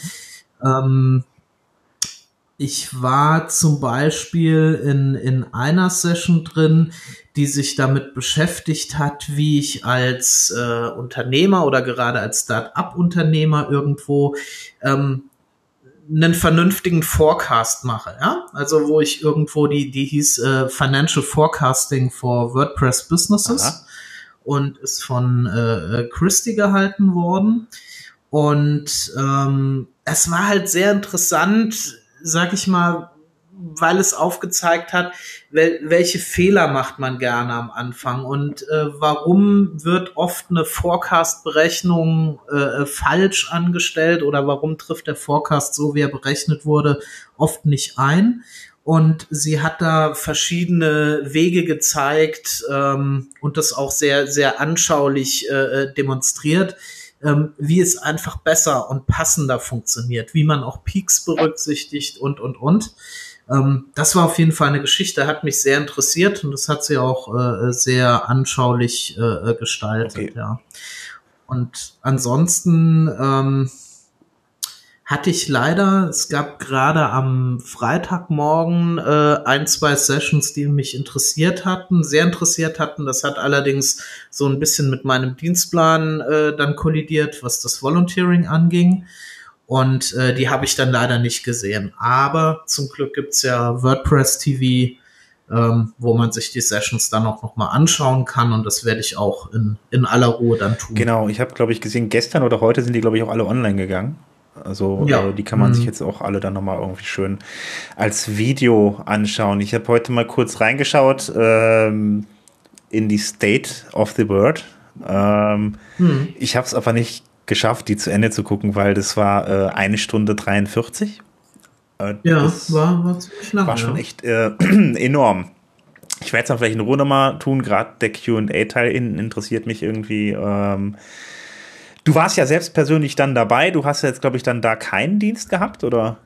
Speaker 3: Ähm, ich war zum Beispiel in, in einer Session drin, die sich damit beschäftigt hat, wie ich als äh, Unternehmer oder gerade als Start-up-Unternehmer irgendwo ähm, einen vernünftigen Forecast mache, ja, also wo ich irgendwo die, die hieß äh, Financial Forecasting for WordPress Businesses. Aha. und ist von äh, Christie gehalten worden. Und ähm, es war halt sehr interessant, sag ich mal, weil es aufgezeigt hat, wel welche Fehler macht man gerne am Anfang und äh, warum wird oft eine Forecast-Berechnung äh, falsch angestellt oder warum trifft der Forecast so, wie er berechnet wurde, oft nicht ein. Und sie hat da verschiedene Wege gezeigt ähm, und das auch sehr, sehr anschaulich äh, äh demonstriert, ähm, wie es einfach besser und passender funktioniert, wie man auch Peaks berücksichtigt und, und, und. Ähm, das war auf jeden Fall eine Geschichte, hat mich sehr interessiert und das hat sie auch äh, sehr anschaulich äh, gestaltet, okay. ja. Und ansonsten ähm, hatte ich leider, es gab gerade am Freitagmorgen äh, ein, zwei Sessions, die mich interessiert hatten, sehr interessiert hatten. Das hat allerdings so ein bisschen mit meinem Dienstplan äh, dann kollidiert, was das Volunteering anging. Und äh, die habe ich dann leider nicht gesehen. Aber zum Glück gibt's ja WordPress TV, ähm, wo man sich die Sessions dann auch noch mal anschauen kann. Und das werde ich auch in, in aller Ruhe dann tun.
Speaker 1: Genau, ich habe, glaube ich, gesehen, gestern oder heute sind die, glaube ich, auch alle online gegangen. Also ja. äh, die kann man mhm. sich jetzt auch alle dann nochmal irgendwie schön als Video anschauen. Ich habe heute mal kurz reingeschaut. Ähm, in die State of the World. Ähm, hm. Ich habe es aber nicht geschafft, die zu Ende zu gucken, weil das war äh, eine Stunde 43.
Speaker 3: Äh, ja, war, war ziemlich lang.
Speaker 1: War schon ja. echt äh, enorm. Ich werde es auch vielleicht in Ruhe nochmal tun, gerade der QA-Teil interessiert mich irgendwie. Ähm, du warst ja selbst persönlich dann dabei, du hast jetzt, glaube ich, dann da keinen Dienst gehabt, oder?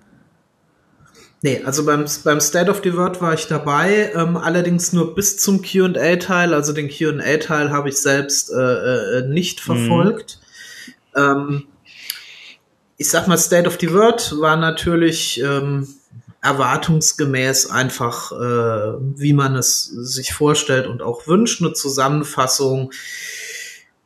Speaker 3: Nee, also beim, beim State of the World war ich dabei, ähm, allerdings nur bis zum QA-Teil. Also den QA-Teil habe ich selbst äh, äh, nicht mhm. verfolgt. Ähm, ich sag mal, State of the World war natürlich ähm, erwartungsgemäß einfach, äh, wie man es sich vorstellt und auch wünscht, eine Zusammenfassung.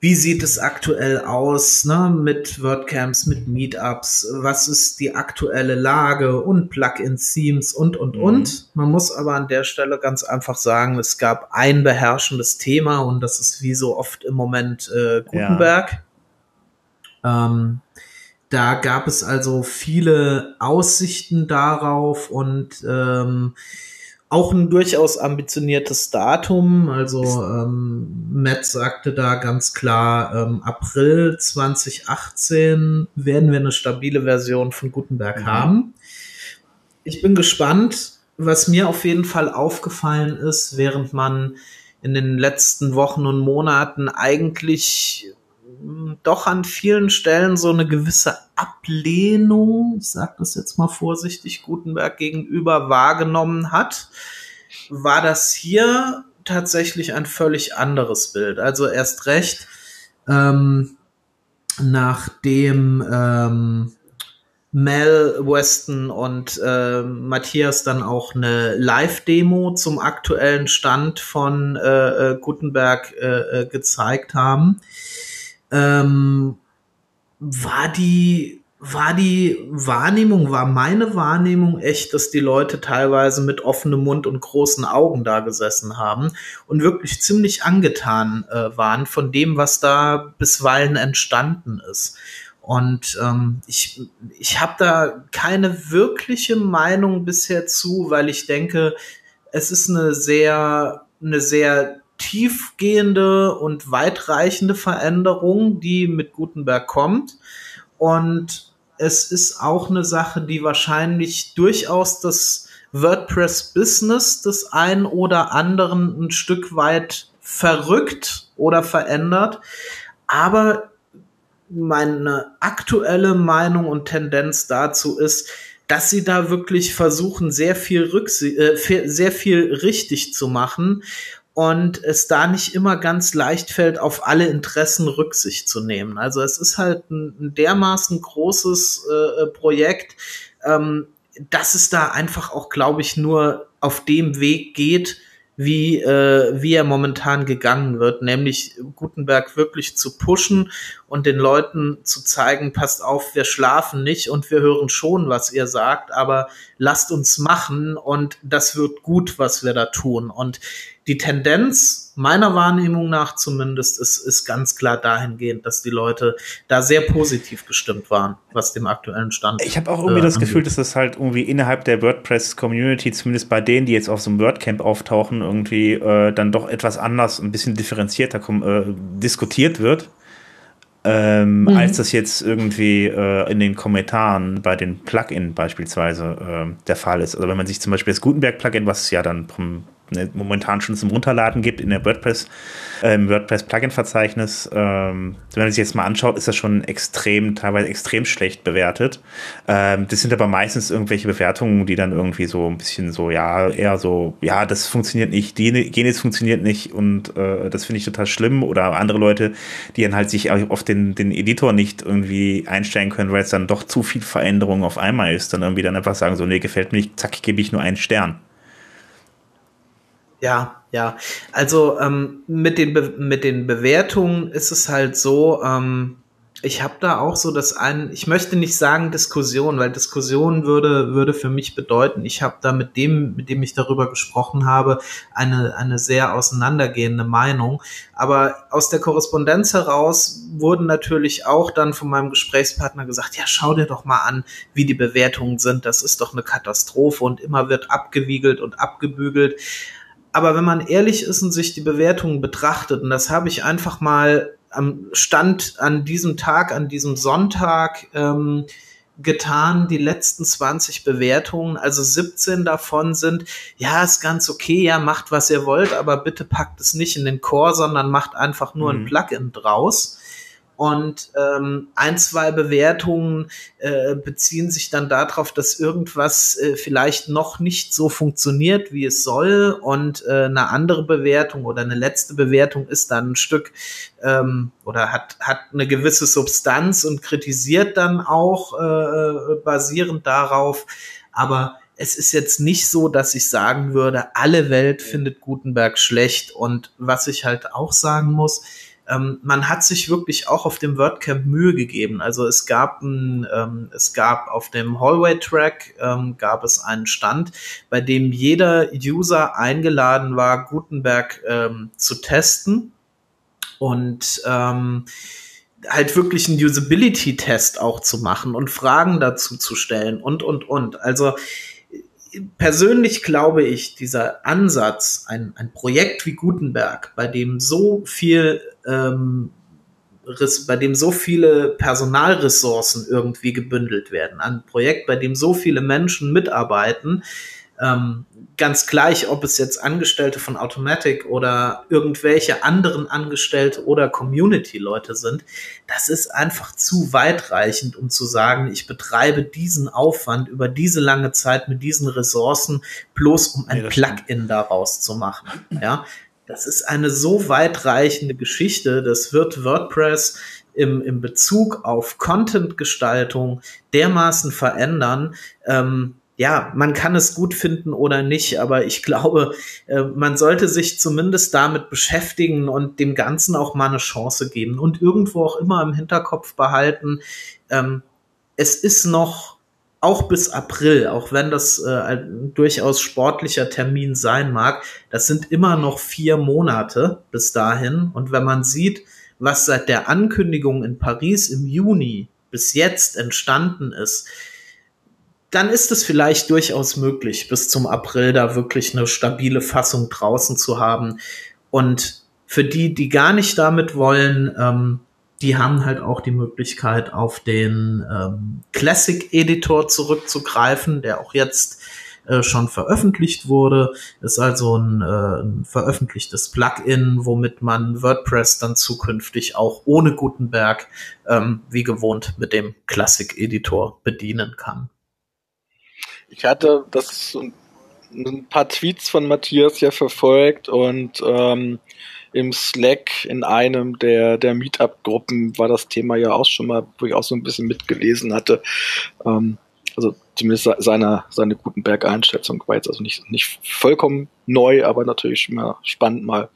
Speaker 3: Wie sieht es aktuell aus ne, mit WordCamps, mit Meetups? Was ist die aktuelle Lage und Plugin-Themes und, und, mhm. und? Man muss aber an der Stelle ganz einfach sagen, es gab ein beherrschendes Thema und das ist wie so oft im Moment äh, Gutenberg. Ja. Ähm, da gab es also viele Aussichten darauf und ähm, auch ein durchaus ambitioniertes Datum. Also ähm, Matt sagte da ganz klar, ähm, April 2018 werden wir eine stabile Version von Gutenberg mhm. haben. Ich bin gespannt. Was mir auf jeden Fall aufgefallen ist, während man in den letzten Wochen und Monaten eigentlich doch an vielen Stellen so eine gewisse Ablehnung, ich sage das jetzt mal vorsichtig, Gutenberg gegenüber wahrgenommen hat, war das hier tatsächlich ein völlig anderes Bild. Also erst recht, ähm, nachdem ähm, Mel Weston und äh, Matthias dann auch eine Live-Demo zum aktuellen Stand von äh, äh Gutenberg äh, äh, gezeigt haben, ähm, war die war die Wahrnehmung, war meine Wahrnehmung echt, dass die Leute teilweise mit offenem Mund und großen Augen da gesessen haben und wirklich ziemlich angetan äh, waren von dem, was da bisweilen entstanden ist. Und ähm, ich, ich habe da keine wirkliche Meinung bisher zu, weil ich denke, es ist eine sehr, eine sehr tiefgehende und weitreichende Veränderung, die mit Gutenberg kommt. Und es ist auch eine Sache, die wahrscheinlich durchaus das WordPress-Business des einen oder anderen ein Stück weit verrückt oder verändert. Aber meine aktuelle Meinung und Tendenz dazu ist, dass sie da wirklich versuchen, sehr viel, Rücksi äh, sehr viel richtig zu machen und es da nicht immer ganz leicht fällt, auf alle Interessen Rücksicht zu nehmen. Also es ist halt ein, ein dermaßen großes äh, Projekt, ähm, dass es da einfach auch, glaube ich, nur auf dem Weg geht, wie, äh, wie er momentan gegangen wird, nämlich Gutenberg wirklich zu pushen und den Leuten zu zeigen, passt auf, wir schlafen nicht und wir hören schon, was ihr sagt, aber lasst uns machen und das wird gut, was wir da tun. Und die Tendenz meiner Wahrnehmung nach zumindest ist, ist ganz klar dahingehend, dass die Leute da sehr positiv gestimmt waren, was dem aktuellen Stand.
Speaker 1: Ich habe auch irgendwie äh, das Gefühl, dass das halt irgendwie innerhalb der WordPress-Community, zumindest bei denen, die jetzt auf so einem WordCamp auftauchen, irgendwie äh, dann doch etwas anders, ein bisschen differenzierter äh, diskutiert wird. Ähm, mhm. als das jetzt irgendwie äh, in den Kommentaren bei den Plugin beispielsweise äh, der Fall ist. Also wenn man sich zum Beispiel das Gutenberg-Plugin, was ja dann vom ne, momentan schon zum Runterladen gibt in der WordPress, äh, im WordPress-Plugin-Verzeichnis. Ähm, wenn man sich jetzt mal anschaut, ist das schon extrem, teilweise extrem schlecht bewertet. Ähm, das sind aber meistens irgendwelche Bewertungen, die dann irgendwie so ein bisschen so, ja, eher so, ja, das funktioniert nicht, jenes funktioniert nicht und äh, das finde ich total schlimm. Oder andere Leute, die dann halt sich auf den, den Editor nicht irgendwie einstellen können, weil es dann doch zu viel Veränderung auf einmal ist, dann irgendwie dann einfach sagen, so, nee, gefällt mir nicht, zack, gebe ich nur einen Stern.
Speaker 3: Ja, ja. Also ähm, mit, den mit den Bewertungen ist es halt so, ähm, ich habe da auch so das ein, ich möchte nicht sagen Diskussion, weil Diskussion würde, würde für mich bedeuten, ich habe da mit dem, mit dem ich darüber gesprochen habe, eine, eine sehr auseinandergehende Meinung. Aber aus der Korrespondenz heraus wurden natürlich auch dann von meinem Gesprächspartner gesagt, ja, schau dir doch mal an, wie die Bewertungen sind. Das ist doch eine Katastrophe und immer wird abgewiegelt und abgebügelt aber wenn man ehrlich ist und sich die Bewertungen betrachtet, und das habe ich einfach mal am Stand an diesem Tag, an diesem Sonntag ähm, getan, die letzten 20 Bewertungen, also 17 davon sind, ja, ist ganz okay, ja, macht was ihr wollt, aber bitte packt es nicht in den Core, sondern macht einfach nur mhm. ein Plugin draus. Und ähm, ein, zwei Bewertungen äh, beziehen sich dann darauf, dass irgendwas äh, vielleicht noch nicht so funktioniert, wie es soll. Und äh, eine andere Bewertung oder eine letzte Bewertung ist dann ein Stück ähm, oder hat, hat eine gewisse Substanz und kritisiert dann auch äh, basierend darauf. Aber es ist jetzt nicht so, dass ich sagen würde, alle Welt findet Gutenberg schlecht. Und was ich halt auch sagen muss, ähm, man hat sich wirklich auch auf dem WordCamp Mühe gegeben. Also es gab ein, ähm, es gab auf dem Hallway-Track ähm, gab es einen Stand, bei dem jeder User eingeladen war, Gutenberg ähm, zu testen und ähm, halt wirklich einen Usability-Test auch zu machen und Fragen dazu zu stellen und, und, und. Also persönlich glaube ich, dieser Ansatz, ein, ein Projekt wie Gutenberg, bei dem so viel, ähm, bei dem so viele Personalressourcen irgendwie gebündelt werden, ein Projekt, bei dem so viele Menschen mitarbeiten, ähm, ganz gleich, ob es jetzt Angestellte von Automatic oder irgendwelche anderen Angestellte oder Community-Leute sind, das ist einfach zu weitreichend, um zu sagen, ich betreibe diesen Aufwand über diese lange Zeit mit diesen Ressourcen, bloß um ein nee, Plugin daraus zu machen. Ja, das ist eine so weitreichende Geschichte, das wird WordPress im, im Bezug auf Content-Gestaltung dermaßen verändern, ähm, ja, man kann es gut finden oder nicht, aber ich glaube, äh, man sollte sich zumindest damit beschäftigen und dem Ganzen auch mal eine Chance geben und irgendwo auch immer im Hinterkopf behalten, ähm, es ist noch auch bis April, auch wenn das äh, ein durchaus sportlicher Termin sein mag, das sind immer noch vier Monate bis dahin. Und wenn man sieht, was seit der Ankündigung in Paris im Juni bis jetzt entstanden ist, dann ist es vielleicht durchaus möglich, bis zum April da wirklich eine stabile Fassung draußen zu haben. Und für die, die gar nicht damit wollen, ähm, die haben halt auch die Möglichkeit, auf den ähm, Classic Editor zurückzugreifen, der auch jetzt äh, schon veröffentlicht wurde. Ist also ein, äh, ein veröffentlichtes Plugin, womit man WordPress dann zukünftig auch ohne Gutenberg ähm, wie gewohnt mit dem Classic Editor bedienen kann.
Speaker 2: Ich hatte das ein paar Tweets von Matthias ja verfolgt und ähm, im Slack in einem der, der Meetup-Gruppen war das Thema ja auch schon mal, wo ich auch so ein bisschen mitgelesen hatte. Ähm, also zumindest seine, seine Gutenberg-Einschätzung war jetzt also nicht, nicht vollkommen neu, aber natürlich schon mal spannend mal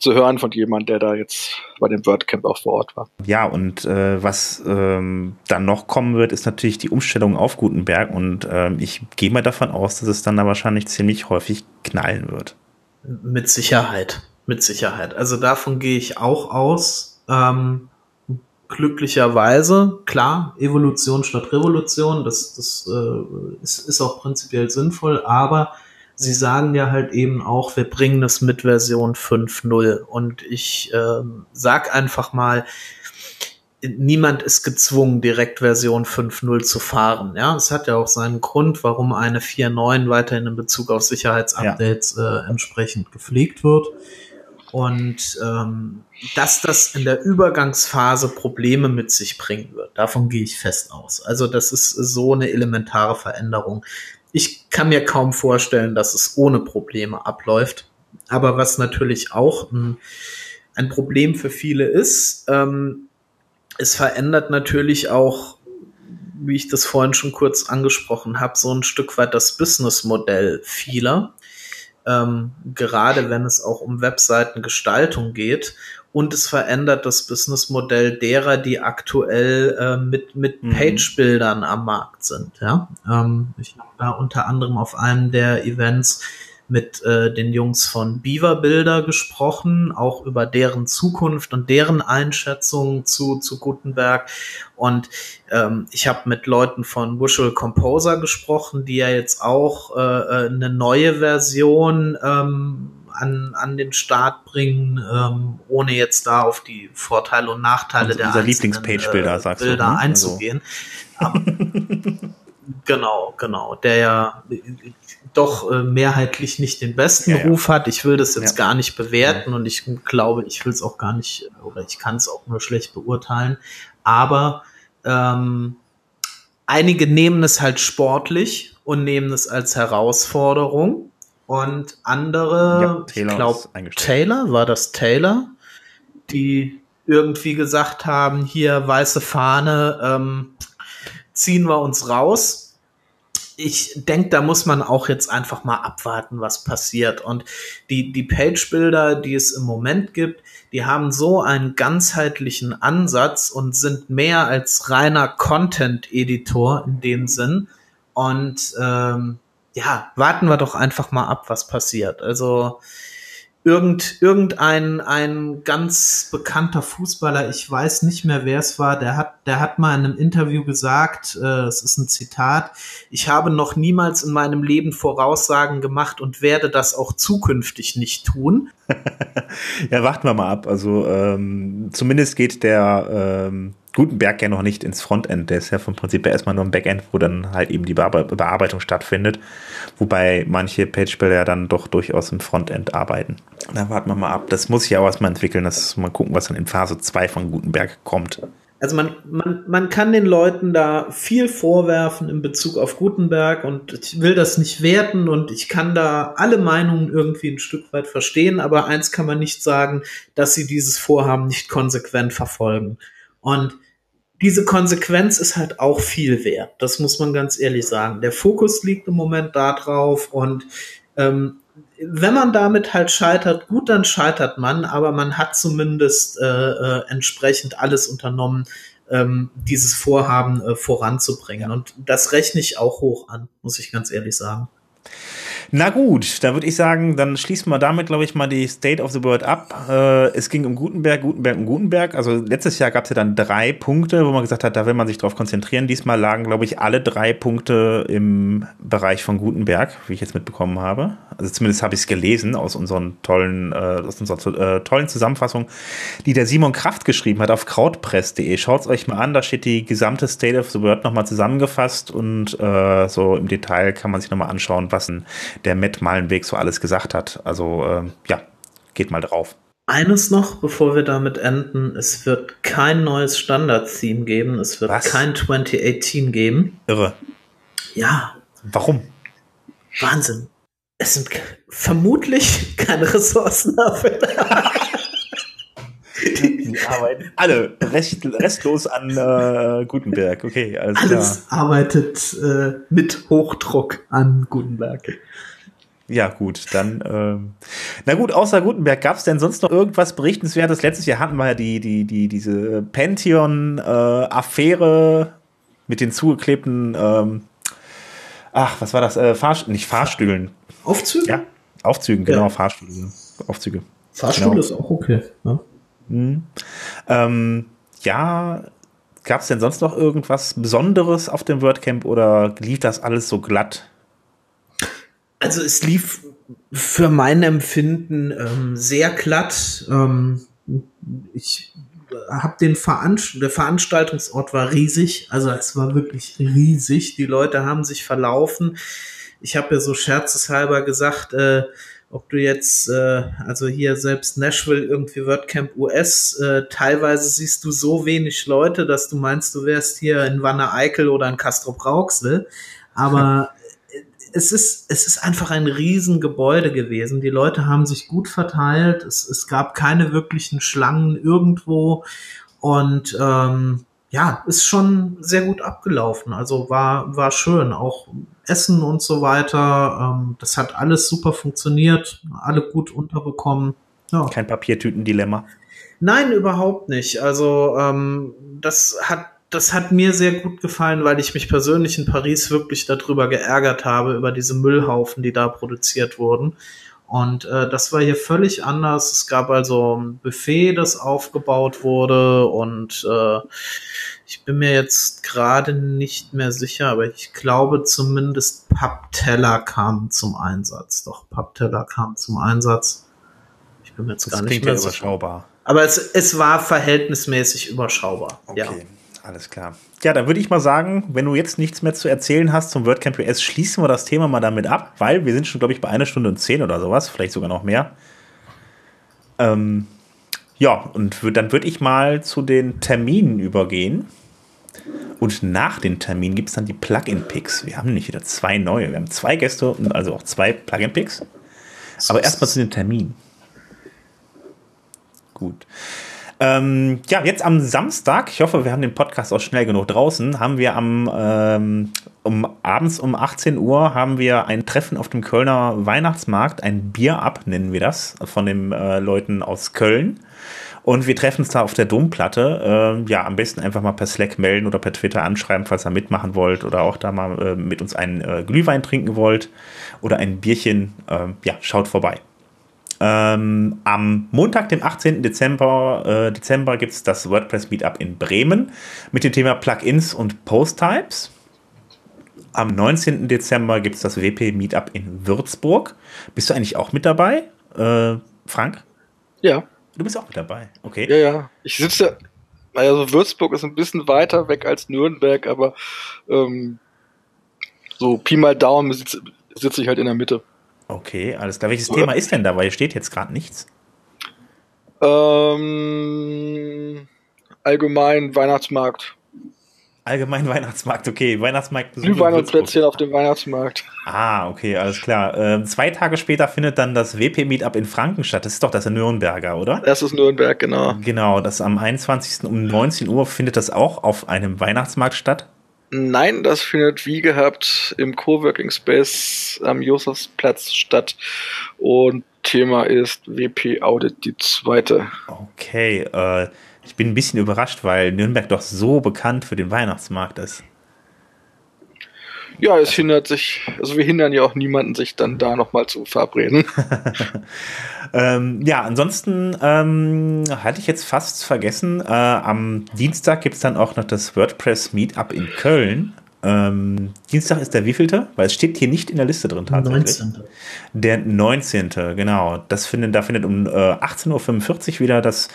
Speaker 2: zu hören von jemand, der da jetzt bei dem WordCamp auch vor Ort war.
Speaker 1: Ja, und äh, was ähm, dann noch kommen wird, ist natürlich die Umstellung auf Gutenberg und ähm, ich gehe mal davon aus, dass es dann da wahrscheinlich ziemlich häufig knallen wird.
Speaker 3: Mit Sicherheit, mit Sicherheit. Also davon gehe ich auch aus. Ähm, glücklicherweise, klar, Evolution statt Revolution, das, das äh, ist, ist auch prinzipiell sinnvoll, aber sie sagen ja halt eben auch, wir bringen das mit Version 5.0. Und ich äh, sag einfach mal, niemand ist gezwungen, direkt Version 5.0 zu fahren. Ja, es hat ja auch seinen Grund, warum eine 4.9 weiterhin in Bezug auf Sicherheitsupdates ja. äh, entsprechend gepflegt wird. Und ähm, dass das in der Übergangsphase Probleme mit sich bringen wird, davon gehe ich fest aus. Also das ist so eine elementare Veränderung ich kann mir kaum vorstellen, dass es ohne Probleme abläuft. Aber was natürlich auch ein, ein Problem für viele ist, ähm, es verändert natürlich auch, wie ich das vorhin schon kurz angesprochen habe, so ein Stück weit das Businessmodell vieler. Ähm, gerade wenn es auch um Webseitengestaltung geht und es verändert das Businessmodell derer, die aktuell äh, mit, mit mhm. Page-Bildern am Markt sind. Ja? Ähm, ich habe da unter anderem auf einem der Events mit äh, den Jungs von Beaver Builder gesprochen, auch über deren Zukunft und deren Einschätzung zu, zu Gutenberg. Und ähm, ich habe mit Leuten von Visual Composer gesprochen, die ja jetzt auch äh, äh eine neue Version ähm, an, an den Start bringen, ähm, ohne jetzt da auf die Vorteile und Nachteile und der
Speaker 1: unser Lieblingspage-Bilder äh,
Speaker 3: sagst Bilder du, ne? Also einzugehen. Also. genau, genau, der ja doch äh, mehrheitlich nicht den besten ja, ja. Ruf hat. Ich will das jetzt ja. gar nicht bewerten und ich glaube, ich will es auch gar nicht oder ich kann es auch nur schlecht beurteilen. Aber ähm, einige nehmen es halt sportlich und nehmen es als Herausforderung und andere, ja, Taylor ich glaube, Taylor, war das Taylor, die irgendwie gesagt haben, hier weiße Fahne, ähm, ziehen wir uns raus. Ich denke, da muss man auch jetzt einfach mal abwarten, was passiert. Und die, die Page-Bilder, die es im Moment gibt, die haben so einen ganzheitlichen Ansatz und sind mehr als reiner Content-Editor in dem Sinn. Und ähm, ja, warten wir doch einfach mal ab, was passiert. Also irgend, irgendein ein ganz bekannter Fußballer, ich weiß nicht mehr, wer es war, der hat, der hat mal in einem Interview gesagt, äh, es ist ein Zitat, ich habe noch niemals in meinem Leben Voraussagen gemacht und werde das auch zukünftig nicht tun.
Speaker 1: ja, warten wir mal ab. Also ähm, zumindest geht der ähm, Gutenberg ja noch nicht ins Frontend. Der ist ja vom Prinzip erstmal nur ein Backend, wo dann halt eben die Bearbeitung stattfindet. Wobei manche Page-Builder ja dann doch durchaus im Frontend arbeiten. Da warten wir mal ab. Das muss sich ja auch erstmal entwickeln. Das mal gucken, was dann in Phase 2 von Gutenberg kommt.
Speaker 3: Also man, man, man kann den Leuten da viel vorwerfen in Bezug auf Gutenberg und ich will das nicht werten und ich kann da alle Meinungen irgendwie ein Stück weit verstehen, aber eins kann man nicht sagen, dass sie dieses Vorhaben nicht konsequent verfolgen. Und diese Konsequenz ist halt auch viel wert. Das muss man ganz ehrlich sagen. Der Fokus liegt im Moment da drauf und ähm, wenn man damit halt scheitert, gut, dann scheitert man, aber man hat zumindest äh, äh, entsprechend alles unternommen, ähm, dieses Vorhaben äh, voranzubringen. Und das rechne ich auch hoch an, muss ich ganz ehrlich sagen.
Speaker 1: Na gut, da würde ich sagen, dann schließen wir damit, glaube ich, mal die State of the World ab. Äh, es ging um Gutenberg, Gutenberg und Gutenberg. Also letztes Jahr gab es ja dann drei Punkte, wo man gesagt hat, da will man sich drauf konzentrieren. Diesmal lagen, glaube ich, alle drei Punkte im Bereich von Gutenberg, wie ich jetzt mitbekommen habe. Also zumindest habe ich es gelesen aus unseren tollen, äh, aus unserer äh, tollen Zusammenfassung, die der Simon Kraft geschrieben hat auf krautpress.de. Schaut es euch mal an, da steht die gesamte State of the World nochmal zusammengefasst und äh, so im Detail kann man sich nochmal anschauen, was ein der Matt Malenweg so alles gesagt hat. Also äh, ja, geht mal drauf.
Speaker 3: Eines noch, bevor wir damit enden, es wird kein neues Standard-Theme geben, es wird Was? kein 2018 geben.
Speaker 1: Irre.
Speaker 3: Ja.
Speaker 1: Warum?
Speaker 3: Wahnsinn. Es sind vermutlich keine Ressourcen dafür.
Speaker 1: Die arbeiten alle rest, restlos an äh, Gutenberg. Okay,
Speaker 3: alles, alles arbeitet äh, mit Hochdruck an Gutenberg.
Speaker 1: Ja, gut, dann, ähm, na gut, außer Gutenberg, gab es denn sonst noch irgendwas Berichtenswertes? Letztes Jahr hatten wir ja die, die, die, diese Pantheon-Affäre äh, mit den zugeklebten, ähm, ach, was war das? Äh, Fahr nicht Fahrstühlen.
Speaker 3: Aufzüge?
Speaker 1: Ja, Aufzügen, genau, ja. Fahrstühle. Aufzüge.
Speaker 3: Fahrstuhl genau. ist auch okay. Ne?
Speaker 1: Mhm. Ähm, ja, gab es denn sonst noch irgendwas Besonderes auf dem WordCamp oder lief das alles so glatt?
Speaker 3: Also es lief für mein Empfinden ähm, sehr glatt. Ähm, ich habe den Veranst der Veranstaltungsort war riesig, also es war wirklich riesig. Die Leute haben sich verlaufen. Ich habe ja so scherzeshalber gesagt, äh, ob du jetzt, äh, also hier selbst Nashville irgendwie WordCamp US, äh, teilweise siehst du so wenig Leute, dass du meinst, du wärst hier in Wanne Eickel oder in Castro Brauxel. Aber es ist, es ist einfach ein Riesengebäude gewesen. Die Leute haben sich gut verteilt. Es, es gab keine wirklichen Schlangen irgendwo. Und ähm, ja, ist schon sehr gut abgelaufen. Also war, war schön. Auch Essen und so weiter. Ähm, das hat alles super funktioniert. Alle gut unterbekommen.
Speaker 1: Ja. Kein Papiertütendilemma.
Speaker 3: Nein, überhaupt nicht. Also ähm, das hat das hat mir sehr gut gefallen, weil ich mich persönlich in Paris wirklich darüber geärgert habe, über diese Müllhaufen, die da produziert wurden. Und äh, das war hier völlig anders. Es gab also ein Buffet, das aufgebaut wurde und äh, ich bin mir jetzt gerade nicht mehr sicher, aber ich glaube zumindest Pappteller kam zum Einsatz. Doch, Pappteller kam zum Einsatz. Ich bin mir jetzt das gar nicht mehr
Speaker 1: ja überschaubar.
Speaker 3: Aber es, es war verhältnismäßig überschaubar. Okay. Ja.
Speaker 1: Alles klar. Ja, dann würde ich mal sagen, wenn du jetzt nichts mehr zu erzählen hast zum WordCamp US, schließen wir das Thema mal damit ab, weil wir sind schon, glaube ich, bei einer Stunde und zehn oder sowas, vielleicht sogar noch mehr. Ähm, ja, und dann würde ich mal zu den Terminen übergehen. Und nach den Terminen gibt es dann die Plugin-Picks. Wir haben nämlich wieder zwei neue. Wir haben zwei Gäste und also auch zwei Plugin-Picks. Aber erstmal zu den Terminen. Gut. Ähm, ja, jetzt am Samstag, ich hoffe, wir haben den Podcast auch schnell genug draußen, haben wir am ähm, um abends um 18 Uhr haben wir ein Treffen auf dem Kölner Weihnachtsmarkt, ein Bier ab nennen wir das, von den äh, Leuten aus Köln. Und wir treffen uns da auf der Domplatte. Äh, ja, am besten einfach mal per Slack melden oder per Twitter anschreiben, falls ihr mitmachen wollt oder auch da mal äh, mit uns einen äh, Glühwein trinken wollt oder ein Bierchen. Ähm, ja, schaut vorbei. Ähm, am Montag, dem 18. Dezember, äh, Dezember gibt es das WordPress Meetup in Bremen mit dem Thema Plugins und Post-Types. Am 19. Dezember gibt es das WP Meetup in Würzburg. Bist du eigentlich auch mit dabei, äh, Frank?
Speaker 2: Ja.
Speaker 1: Du bist auch mit dabei, okay.
Speaker 2: Ja, ja. Ich sitze, naja, so Würzburg ist ein bisschen weiter weg als Nürnberg, aber ähm, so Pi mal Daumen sitze sitz ich halt in der Mitte.
Speaker 1: Okay, alles klar. Welches Thema ist denn da? Weil hier steht jetzt gerade nichts.
Speaker 2: Ähm, allgemein Weihnachtsmarkt.
Speaker 1: Allgemein Weihnachtsmarkt, okay. Weihnachtsmarkt.
Speaker 2: Glühwein und Plätzchen auf dem Weihnachtsmarkt.
Speaker 1: Ah, okay, alles klar. Ähm, zwei Tage später findet dann das WP-Meetup in Franken statt. Das ist doch das in Nürnberger, oder?
Speaker 2: Das ist Nürnberg, genau.
Speaker 1: Genau, das am 21. um 19 Uhr findet das auch auf einem Weihnachtsmarkt statt.
Speaker 2: Nein, das findet wie gehabt im Coworking Space am Josefsplatz statt. Und Thema ist WP Audit die zweite.
Speaker 1: Okay, äh, ich bin ein bisschen überrascht, weil Nürnberg doch so bekannt für den Weihnachtsmarkt ist.
Speaker 2: Ja, es hindert sich, also wir hindern ja auch niemanden, sich dann da nochmal zu verabreden.
Speaker 1: ähm, ja, ansonsten ähm, hatte ich jetzt fast vergessen, äh, am Dienstag gibt es dann auch noch das WordPress Meetup in Köln. Ähm, Dienstag ist der wievielte? Weil es steht hier nicht in der Liste drin tatsächlich. 19. Der 19. Genau. Das findet, da findet um äh, 18.45 Uhr wieder das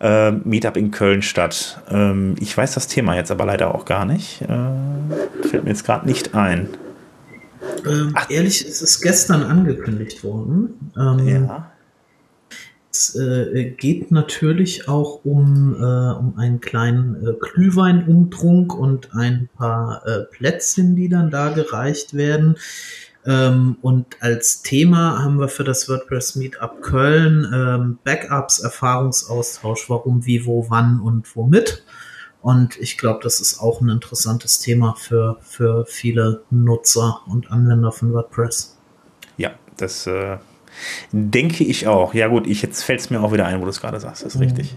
Speaker 1: äh, Meetup in Köln statt. Ähm, ich weiß das Thema jetzt aber leider auch gar nicht. Äh, fällt mir jetzt gerade nicht ein.
Speaker 3: Ähm, ehrlich, es ist gestern angekündigt worden. Ähm, ja. Es äh, geht natürlich auch um, äh, um einen kleinen äh, Glühweinumtrunk und ein paar äh, Plätzchen, die dann da gereicht werden. Ähm, und als Thema haben wir für das WordPress Meetup Köln ähm, Backups, Erfahrungsaustausch, warum, wie, wo, wann und womit. Und ich glaube, das ist auch ein interessantes Thema für, für viele Nutzer und Anwender von WordPress.
Speaker 1: Ja, das äh, denke ich auch. Ja gut, ich, jetzt fällt es mir auch wieder ein, wo du es gerade sagst. Das ist mhm. richtig.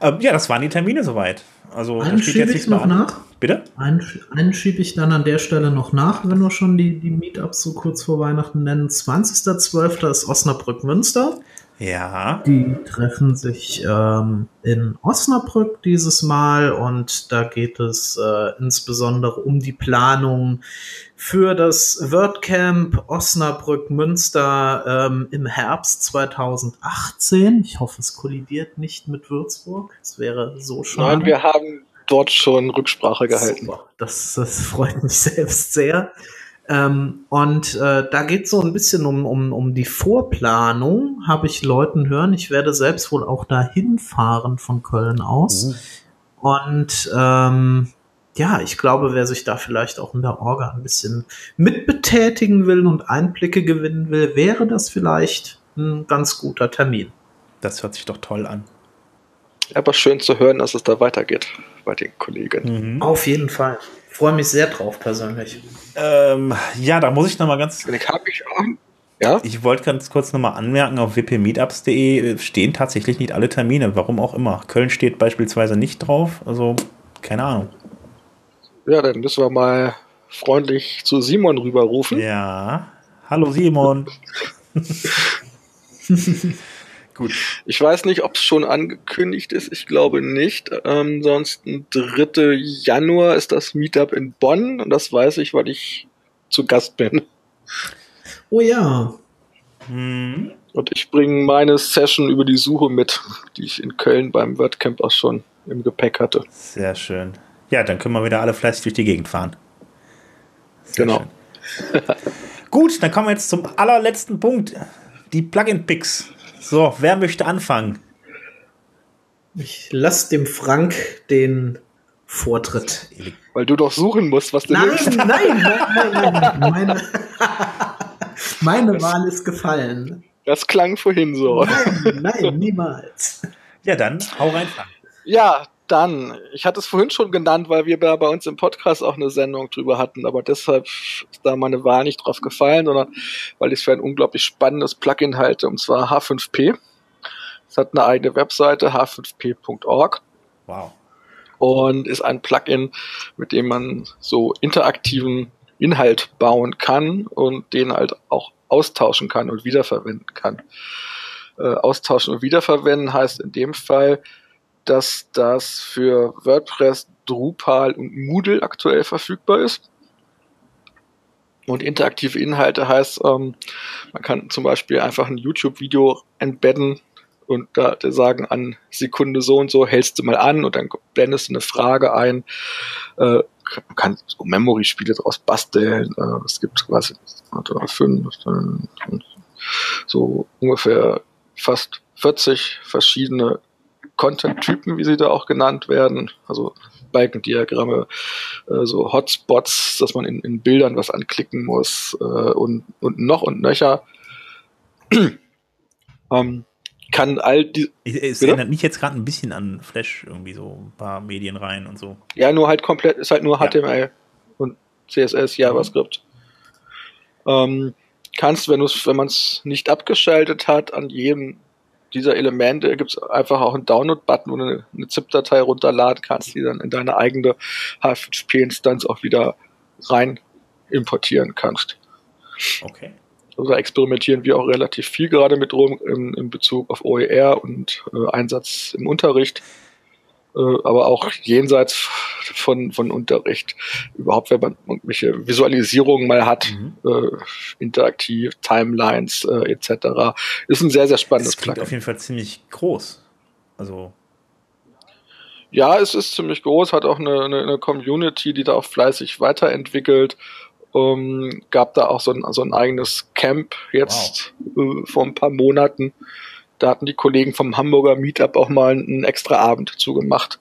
Speaker 1: Ähm, ja, das waren die Termine soweit. Also
Speaker 3: einen schiebe ich noch nach.
Speaker 1: Bitte?
Speaker 3: Einen, einen schiebe ich dann an der Stelle noch nach, wenn wir schon die, die Meetups so kurz vor Weihnachten nennen. 20.12. ist Osnabrück Münster.
Speaker 1: Ja.
Speaker 3: Die treffen sich ähm, in Osnabrück dieses Mal und da geht es äh, insbesondere um die Planung für das WordCamp Osnabrück Münster ähm, im Herbst 2018. Ich hoffe, es kollidiert nicht mit Würzburg. Es wäre so schade.
Speaker 2: Nein, wir haben dort schon Rücksprache gehalten.
Speaker 3: Das, das freut mich selbst sehr. Ähm, und äh, da geht so ein bisschen um, um, um die Vorplanung, habe ich Leuten hören. Ich werde selbst wohl auch dahin fahren von Köln aus. Mhm. Und ähm, ja, ich glaube, wer sich da vielleicht auch in der Orga ein bisschen mitbetätigen will und Einblicke gewinnen will, wäre das vielleicht ein ganz guter Termin.
Speaker 1: Das hört sich doch toll an.
Speaker 2: Aber schön zu hören, dass es da weitergeht bei den Kollegen.
Speaker 3: Mhm. Auf jeden Fall freue mich sehr drauf persönlich.
Speaker 1: Ähm, ja, da muss ich noch mal ganz.
Speaker 2: Ich habe ich auch. Ja?
Speaker 1: Ich wollte ganz kurz noch mal anmerken, auf wpmeetups.de stehen tatsächlich nicht alle Termine, warum auch immer. Köln steht beispielsweise nicht drauf, also Keine Ahnung.
Speaker 2: Ja, dann müssen wir mal freundlich zu Simon rüberrufen.
Speaker 1: Ja. Hallo Simon.
Speaker 2: Gut. Ich weiß nicht, ob es schon angekündigt ist. Ich glaube nicht. Ähm, ansonsten 3. Januar ist das Meetup in Bonn und das weiß ich, weil ich zu Gast bin.
Speaker 3: Oh ja.
Speaker 2: Hm. Und ich bringe meine Session über die Suche mit, die ich in Köln beim WordCamp auch schon im Gepäck hatte.
Speaker 1: Sehr schön. Ja, dann können wir wieder alle fleißig durch die Gegend fahren.
Speaker 2: Sehr genau.
Speaker 1: Gut, dann kommen wir jetzt zum allerletzten Punkt. Die Plugin-Picks. So, wer möchte anfangen?
Speaker 3: Ich lasse dem Frank den Vortritt.
Speaker 2: Weil du doch suchen musst, was du
Speaker 3: nein, nimmst. Nein, nein, nein, nein. Meine, meine Wahl ist gefallen.
Speaker 2: Das klang vorhin so.
Speaker 3: Nein, nein, niemals.
Speaker 1: Ja, dann hau rein.
Speaker 2: Ja, dann, ich hatte es vorhin schon genannt, weil wir bei uns im Podcast auch eine Sendung drüber hatten, aber deshalb ist da meine Wahl nicht drauf gefallen, sondern weil ich es für ein unglaublich spannendes Plugin halte, und zwar H5P. Es hat eine eigene Webseite, h5p.org.
Speaker 1: Wow.
Speaker 2: Und ist ein Plugin, mit dem man so interaktiven Inhalt bauen kann und den halt auch austauschen kann und wiederverwenden kann. Äh, austauschen und wiederverwenden heißt in dem Fall, dass das für WordPress, Drupal und Moodle aktuell verfügbar ist. Und interaktive Inhalte heißt, ähm, man kann zum Beispiel einfach ein YouTube-Video embedden und da sagen an Sekunde so und so, hältst du mal an und dann blendest du eine Frage ein. Äh, man kann so Memory-Spiele daraus basteln. Äh, es gibt quasi fünf, so ungefähr fast 40 verschiedene Content-Typen, wie sie da auch genannt werden. Also Balkendiagramme, äh, so Hotspots, dass man in, in Bildern was anklicken muss äh, und, und noch und nöcher. ähm, kann all die.
Speaker 1: Es bitte? erinnert mich jetzt gerade ein bisschen an Flash, irgendwie so ein paar Medien rein und so.
Speaker 2: Ja, nur halt komplett, ist halt nur HTML ja. und CSS, JavaScript. Mhm. Ähm, kannst, wenn, wenn man es nicht abgeschaltet hat, an jedem dieser Elemente gibt es einfach auch einen Download-Button, wo du eine, eine ZIP-Datei runterladen kannst, die dann in deine eigene H5P-Instanz auch wieder rein importieren kannst.
Speaker 1: Okay.
Speaker 2: Also da experimentieren wir auch relativ viel gerade mit rum in, in Bezug auf OER und äh, Einsatz im Unterricht, aber auch jenseits von, von Unterricht. Überhaupt, wenn man irgendwelche Visualisierungen mal hat, mhm. äh, interaktiv, Timelines äh, etc. Ist ein sehr, sehr spannendes
Speaker 1: das klingt auf jeden Fall ziemlich groß. Also
Speaker 2: ja, es ist ziemlich groß, hat auch eine, eine, eine Community, die da auch fleißig weiterentwickelt ähm, gab da auch so ein, so ein eigenes Camp jetzt wow. äh, vor ein paar Monaten. Da hatten die Kollegen vom Hamburger Meetup auch mal einen extra Abend zugemacht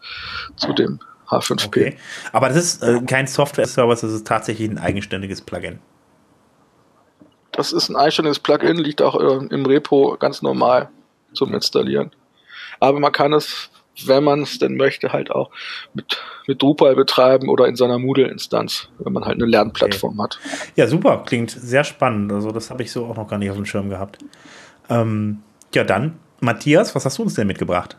Speaker 2: zu dem H5P. Okay.
Speaker 1: Aber das ist äh, kein Software-Service, das ist tatsächlich ein eigenständiges Plugin.
Speaker 2: Das ist ein eigenständiges Plugin, liegt auch äh, im Repo ganz normal zum Installieren. Aber man kann es wenn man es denn möchte, halt auch mit, mit Drupal betreiben oder in seiner Moodle-Instanz, wenn man halt eine Lernplattform okay. hat.
Speaker 1: Ja, super, klingt sehr spannend. Also das habe ich so auch noch gar nicht auf dem Schirm gehabt. Ähm, ja, dann, Matthias, was hast du uns denn mitgebracht?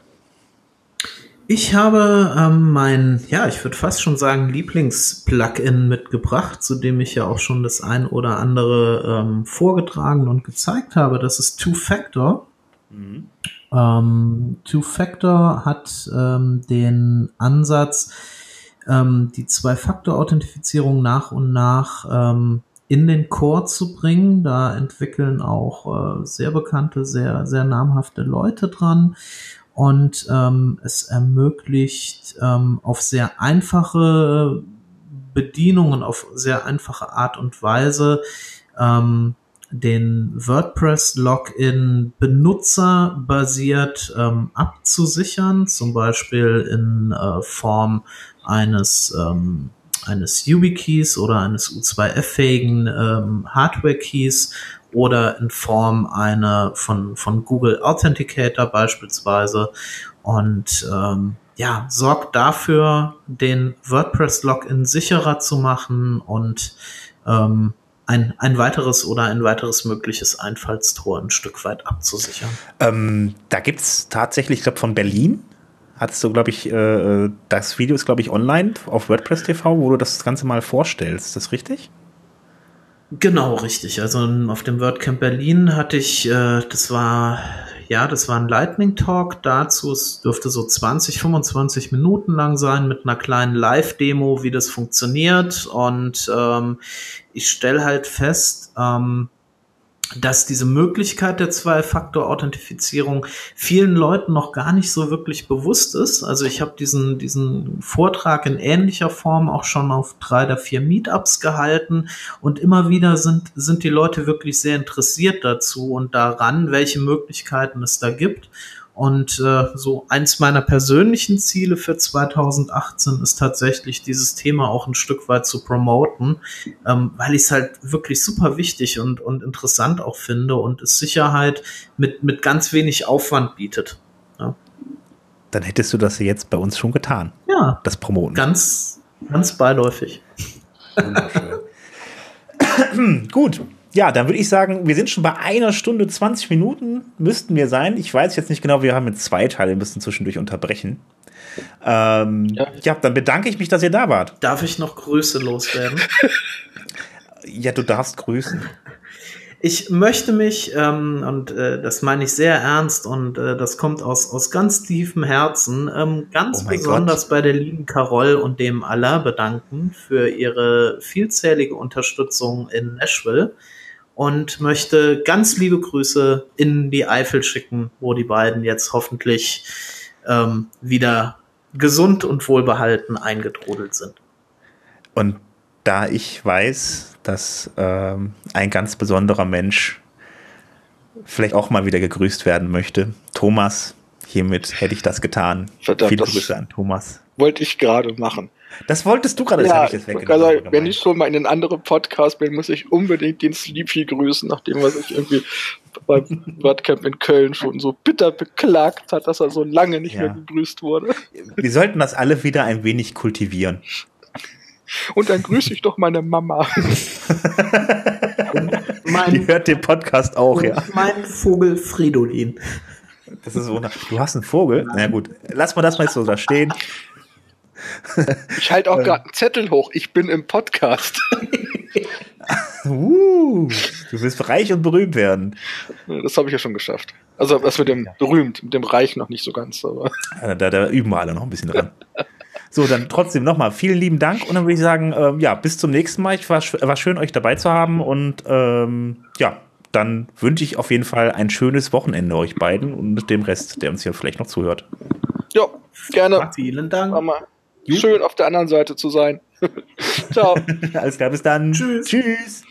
Speaker 3: Ich habe ähm, mein, ja, ich würde fast schon sagen, Lieblings-Plugin mitgebracht, zu dem ich ja auch schon das ein oder andere ähm, vorgetragen und gezeigt habe. Das ist Two-Factor. Mhm. Ähm, Two-Factor hat ähm, den Ansatz, ähm, die Zwei-Faktor-Authentifizierung nach und nach ähm, in den Core zu bringen. Da entwickeln auch äh, sehr bekannte, sehr, sehr namhafte Leute dran. Und ähm, es ermöglicht ähm, auf sehr einfache Bedienungen, auf sehr einfache Art und Weise ähm, den WordPress-Login benutzerbasiert ähm, abzusichern, zum Beispiel in äh, Form eines ähm, eines YubiKeys oder eines U2F-fähigen ähm, Hardware-Keys oder in Form einer von, von Google Authenticator beispielsweise und ähm, ja, sorgt dafür, den WordPress-Login sicherer zu machen und ähm, ein, ein weiteres oder ein weiteres mögliches Einfallstor ein Stück weit abzusichern.
Speaker 1: Ähm, da gibt es tatsächlich, ich glaube, von Berlin hattest du, glaube ich, äh, das Video ist, glaube ich, online auf WordPress TV, wo du das Ganze mal vorstellst. Ist das richtig?
Speaker 3: Genau, richtig. Also auf dem WordCamp Berlin hatte ich, äh, das war, ja, das war ein Lightning Talk dazu. Es dürfte so 20, 25 Minuten lang sein mit einer kleinen Live-Demo, wie das funktioniert. Und ähm, ich stelle halt fest, ähm, dass diese Möglichkeit der Zwei-Faktor-Authentifizierung vielen Leuten noch gar nicht so wirklich bewusst ist. Also ich habe diesen, diesen Vortrag in ähnlicher Form auch schon auf drei oder vier Meetups gehalten und immer wieder sind, sind die Leute wirklich sehr interessiert dazu und daran, welche Möglichkeiten es da gibt. Und äh, so eins meiner persönlichen Ziele für 2018 ist tatsächlich dieses Thema auch ein Stück weit zu promoten, ähm, weil ich es halt wirklich super wichtig und, und interessant auch finde und es Sicherheit mit, mit ganz wenig Aufwand bietet. Ja.
Speaker 1: Dann hättest du das jetzt bei uns schon getan.
Speaker 3: Ja.
Speaker 1: Das Promoten.
Speaker 3: Ganz, ganz beiläufig.
Speaker 1: Wunderschön. Gut, ja, dann würde ich sagen, wir sind schon bei einer Stunde 20 Minuten, müssten wir sein. Ich weiß jetzt nicht genau, wir haben jetzt zwei Teile, wir müssen zwischendurch unterbrechen. Ähm, ja. ja, dann bedanke ich mich, dass ihr da wart.
Speaker 3: Darf ich noch Grüße loswerden?
Speaker 1: ja, du darfst grüßen.
Speaker 3: Ich möchte mich, ähm, und äh, das meine ich sehr ernst und äh, das kommt aus, aus ganz tiefem Herzen, ähm, ganz oh besonders Gott. bei der lieben Carol und dem Allah bedanken für ihre vielzählige Unterstützung in Nashville und möchte ganz liebe Grüße in die Eifel schicken, wo die beiden jetzt hoffentlich ähm, wieder gesund und wohlbehalten eingetrudelt sind.
Speaker 1: Und da ich weiß, dass ähm, ein ganz besonderer Mensch vielleicht auch mal wieder gegrüßt werden möchte, Thomas, hiermit hätte ich das getan.
Speaker 2: Verdammt, Viele Grüße an Thomas. Wollte ich gerade machen.
Speaker 1: Das wolltest du gerade, das
Speaker 2: ja, habe ich jetzt weggenommen. Also, wenn ich schon mal in einen anderen Podcast bin, muss ich unbedingt den Sleepy grüßen, nachdem was ich irgendwie beim WordCamp in Köln schon so bitter beklagt hat, dass er so lange nicht ja. mehr gegrüßt wurde.
Speaker 1: Wir sollten das alle wieder ein wenig kultivieren.
Speaker 2: Und dann grüße ich doch meine Mama.
Speaker 1: mein, Die hört den Podcast auch, ja.
Speaker 3: Mein Vogel Fridolin.
Speaker 1: Das ist wunderbar. Du hast einen Vogel? Na ja, gut, lass mal das mal so da stehen.
Speaker 2: Ich halte auch gerade einen Zettel hoch. Ich bin im Podcast.
Speaker 1: uh, du willst reich und berühmt werden.
Speaker 2: Das habe ich ja schon geschafft. Also das mit dem berühmt, mit dem Reich noch nicht so ganz. Aber.
Speaker 1: Da, da üben wir alle noch ein bisschen dran. So, dann trotzdem nochmal vielen lieben Dank und dann würde ich sagen, ähm, ja, bis zum nächsten Mal. Ich war, war schön, euch dabei zu haben und ähm, ja, dann wünsche ich auf jeden Fall ein schönes Wochenende euch beiden und dem Rest, der uns hier vielleicht noch zuhört.
Speaker 2: Ja, gerne.
Speaker 3: Vielen Dank.
Speaker 2: Mama. Schön auf der anderen Seite zu sein. Ciao.
Speaker 1: Alles klar, bis dann. Tschüss. Tschüss.